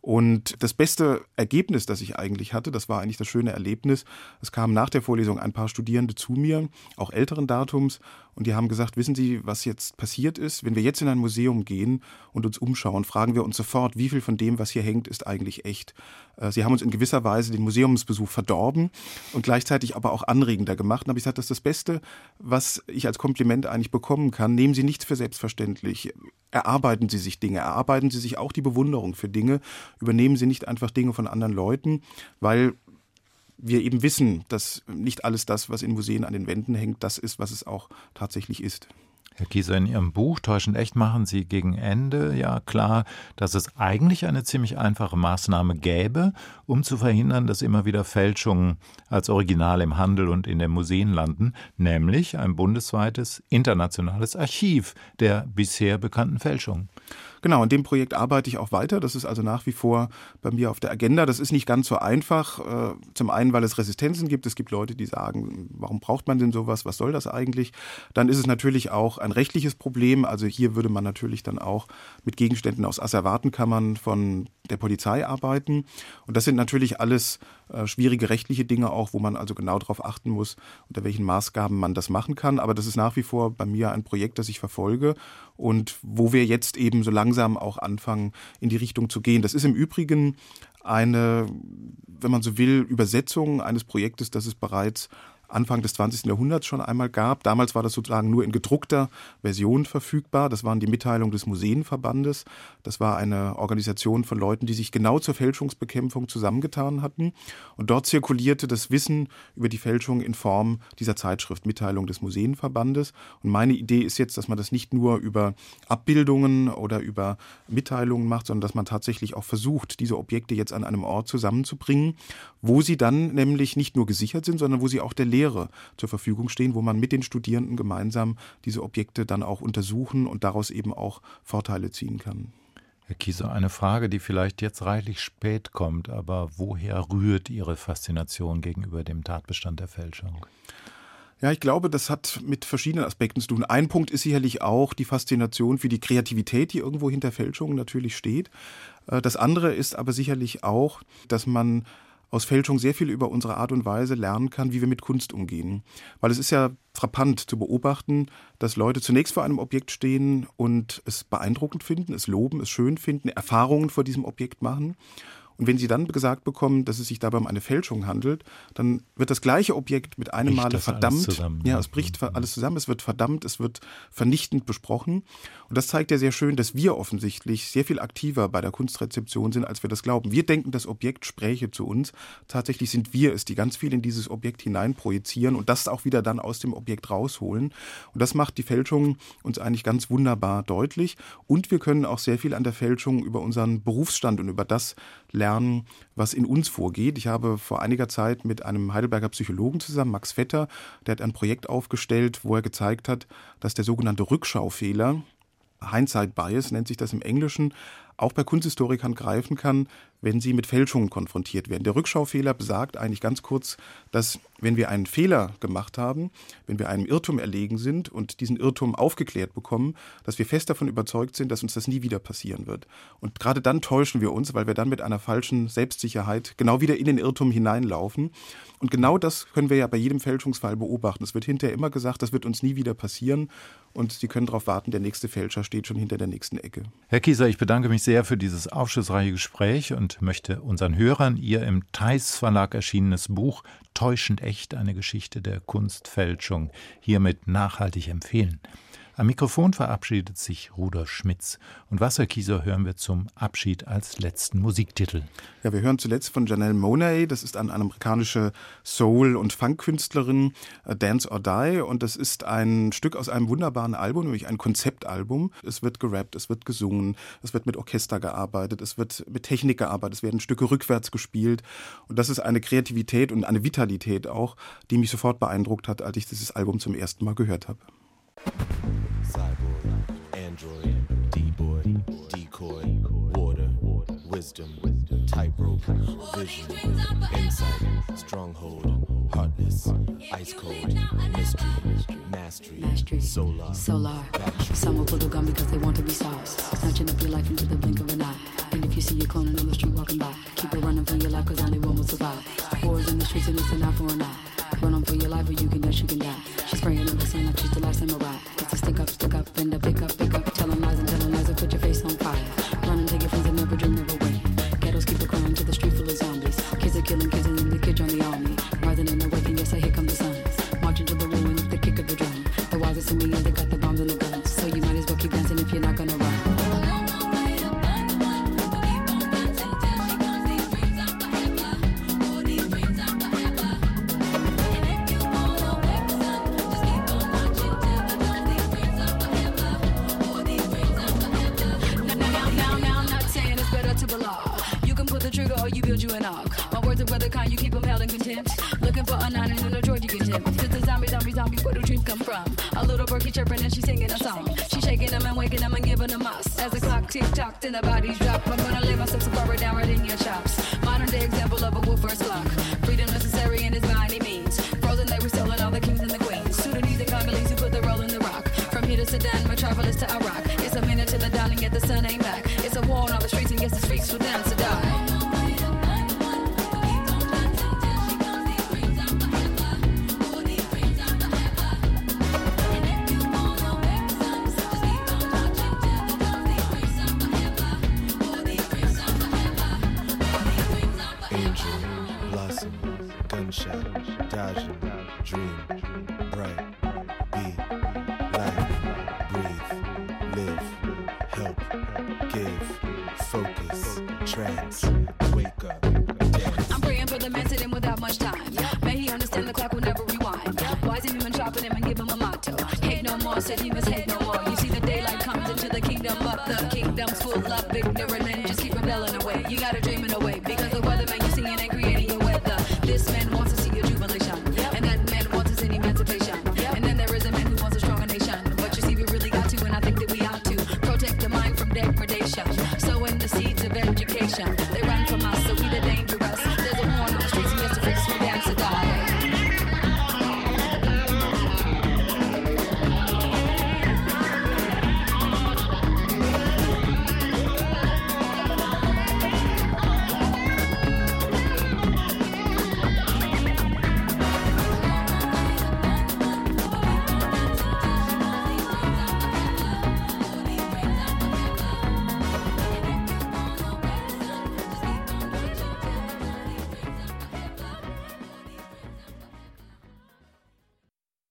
[SPEAKER 3] Und das beste Ergebnis, das ich eigentlich hatte, das war eigentlich das schöne Erlebnis. Es kamen nach der Vorlesung ein paar Studierende zu mir, auch älteren Datums, und die haben gesagt, wissen Sie, was jetzt passiert ist? Wenn wir jetzt in ein Museum gehen und uns umschauen, fragen wir uns sofort, wie viel von dem, was hier hängt, ist eigentlich echt. Äh, Sie haben uns in gewisser Weise den Museumsbesuch verdorben und gleichzeitig aber auch anregender gemacht. Und habe ich gesagt, das ist das Beste, was ich als Kompliment eigentlich bekommen kann. Nehmen Sie nichts für selbstverständlich. Erarbeiten Sie sich Dinge, erarbeiten Sie sich auch die Bewunderung für Dinge. Übernehmen Sie nicht einfach Dinge von anderen Leuten, weil wir eben wissen, dass nicht alles das, was in Museen an den Wänden hängt, das ist, was es auch tatsächlich ist.
[SPEAKER 2] Herr Kieser, in Ihrem Buch Täuschend echt machen Sie gegen Ende ja klar, dass es eigentlich eine ziemlich einfache Maßnahme gäbe, um zu verhindern, dass immer wieder Fälschungen als Original im Handel und in den Museen landen, nämlich ein bundesweites internationales Archiv der bisher bekannten Fälschungen.
[SPEAKER 3] Genau, an dem Projekt arbeite ich auch weiter. Das ist also nach wie vor bei mir auf der Agenda. Das ist nicht ganz so einfach. Äh, zum einen, weil es Resistenzen gibt. Es gibt Leute, die sagen, warum braucht man denn sowas? Was soll das eigentlich? Dann ist es natürlich auch ein rechtliches Problem. Also hier würde man natürlich dann auch mit Gegenständen aus Asservatenkammern von der Polizei arbeiten. Und das sind natürlich alles äh, schwierige rechtliche Dinge auch, wo man also genau darauf achten muss, unter welchen Maßgaben man das machen kann. Aber das ist nach wie vor bei mir ein Projekt, das ich verfolge und wo wir jetzt eben so langsam auch anfangen, in die Richtung zu gehen. Das ist im Übrigen eine, wenn man so will, Übersetzung eines Projektes, das es bereits Anfang des 20. Jahrhunderts schon einmal gab. Damals war das sozusagen nur in gedruckter Version verfügbar. Das waren die Mitteilungen des Museenverbandes. Das war eine Organisation von Leuten, die sich genau zur Fälschungsbekämpfung zusammengetan hatten. Und dort zirkulierte das Wissen über die Fälschung in Form dieser Zeitschrift Mitteilung des Museenverbandes. Und meine Idee ist jetzt, dass man das nicht nur über Abbildungen oder über Mitteilungen macht, sondern dass man tatsächlich auch versucht, diese Objekte jetzt an einem Ort zusammenzubringen, wo sie dann nämlich nicht nur gesichert sind, sondern wo sie auch der Lehre zur Verfügung stehen, wo man mit den Studierenden gemeinsam diese Objekte dann auch untersuchen und daraus eben auch Vorteile ziehen kann.
[SPEAKER 2] Herr Kieser, eine Frage, die vielleicht jetzt reichlich spät kommt, aber woher rührt Ihre Faszination gegenüber dem Tatbestand der Fälschung?
[SPEAKER 3] Ja, ich glaube, das hat mit verschiedenen Aspekten zu tun. Ein Punkt ist sicherlich auch die Faszination für die Kreativität, die irgendwo hinter Fälschungen natürlich steht. Äh, das andere ist aber sicherlich auch, dass man aus Fälschung sehr viel über unsere Art und Weise lernen kann, wie wir mit Kunst umgehen. Weil es ist ja frappant zu beobachten, dass Leute zunächst vor einem Objekt stehen und es beeindruckend finden, es loben, es schön finden, Erfahrungen vor diesem Objekt machen und wenn Sie dann gesagt bekommen, dass es sich dabei um eine Fälschung handelt, dann wird das gleiche Objekt mit einem Male verdammt. Zusammen, ja, es bricht mhm. alles zusammen, es wird verdammt, es wird vernichtend besprochen. Und das zeigt ja sehr schön, dass wir offensichtlich sehr viel aktiver bei der Kunstrezeption sind, als wir das glauben. Wir denken, das Objekt spräche zu uns. Tatsächlich sind wir es, die ganz viel in dieses Objekt hineinprojizieren und das auch wieder dann aus dem Objekt rausholen. Und das macht die Fälschung uns eigentlich ganz wunderbar deutlich. Und wir können auch sehr viel an der Fälschung über unseren Berufsstand und über das lernen, lernen, was in uns vorgeht. Ich habe vor einiger Zeit mit einem Heidelberger Psychologen zusammen, Max Vetter, der hat ein Projekt aufgestellt, wo er gezeigt hat, dass der sogenannte Rückschaufehler, Hindsight Bias nennt sich das im Englischen, auch bei Kunsthistorikern greifen kann, wenn sie mit Fälschungen konfrontiert werden. Der Rückschaufehler besagt eigentlich ganz kurz, dass wenn wir einen Fehler gemacht haben, wenn wir einem Irrtum erlegen sind und diesen Irrtum aufgeklärt bekommen, dass wir fest davon überzeugt sind, dass uns das nie wieder passieren wird. Und gerade dann täuschen wir uns, weil wir dann mit einer falschen Selbstsicherheit genau wieder in den Irrtum hineinlaufen. Und genau das können wir ja bei jedem Fälschungsfall beobachten. Es wird hinterher immer gesagt, das wird uns nie wieder passieren. Und Sie können darauf warten, der nächste Fälscher steht schon hinter der nächsten Ecke.
[SPEAKER 2] Herr Kieser, ich bedanke mich sehr für dieses aufschlussreiche Gespräch und möchte unseren Hörern Ihr im Theis Verlag erschienenes Buch Täuschend echt eine Geschichte der Kunstfälschung hiermit nachhaltig empfehlen. Am Mikrofon verabschiedet sich Rudolf Schmitz. Und Wasserkieser hören wir zum Abschied als letzten Musiktitel.
[SPEAKER 3] Ja, wir hören zuletzt von Janelle Monáe. Das ist eine amerikanische Soul- und Funkkünstlerin, äh, Dance or Die. Und das ist ein Stück aus einem wunderbaren Album, nämlich ein Konzeptalbum. Es wird gerappt, es wird gesungen, es wird mit Orchester gearbeitet, es wird mit Technik gearbeitet, es werden Stücke rückwärts gespielt. Und das ist eine Kreativität und eine Vitalität auch, die mich sofort beeindruckt hat, als ich dieses Album zum ersten Mal gehört habe. Android, D-boy, decoy, water, wisdom, tightrope, vision, insight, stronghold, heartless, ice cold, mystery, mastery, solar, solar. Some will pull the gun because they want to be stars, snatching up your life into the blink of an eye. And if you see your cloning on the street walking by, keep it running for your life cause only one will survive. Wars in the streets and it's an eye for an eye. Run on for your life or you can dash, you can die. She's praying on the scene like she's the last samurai. A stick up, stick up, and a pick up, pick up. Telling lies and telling lies and put your face on fire.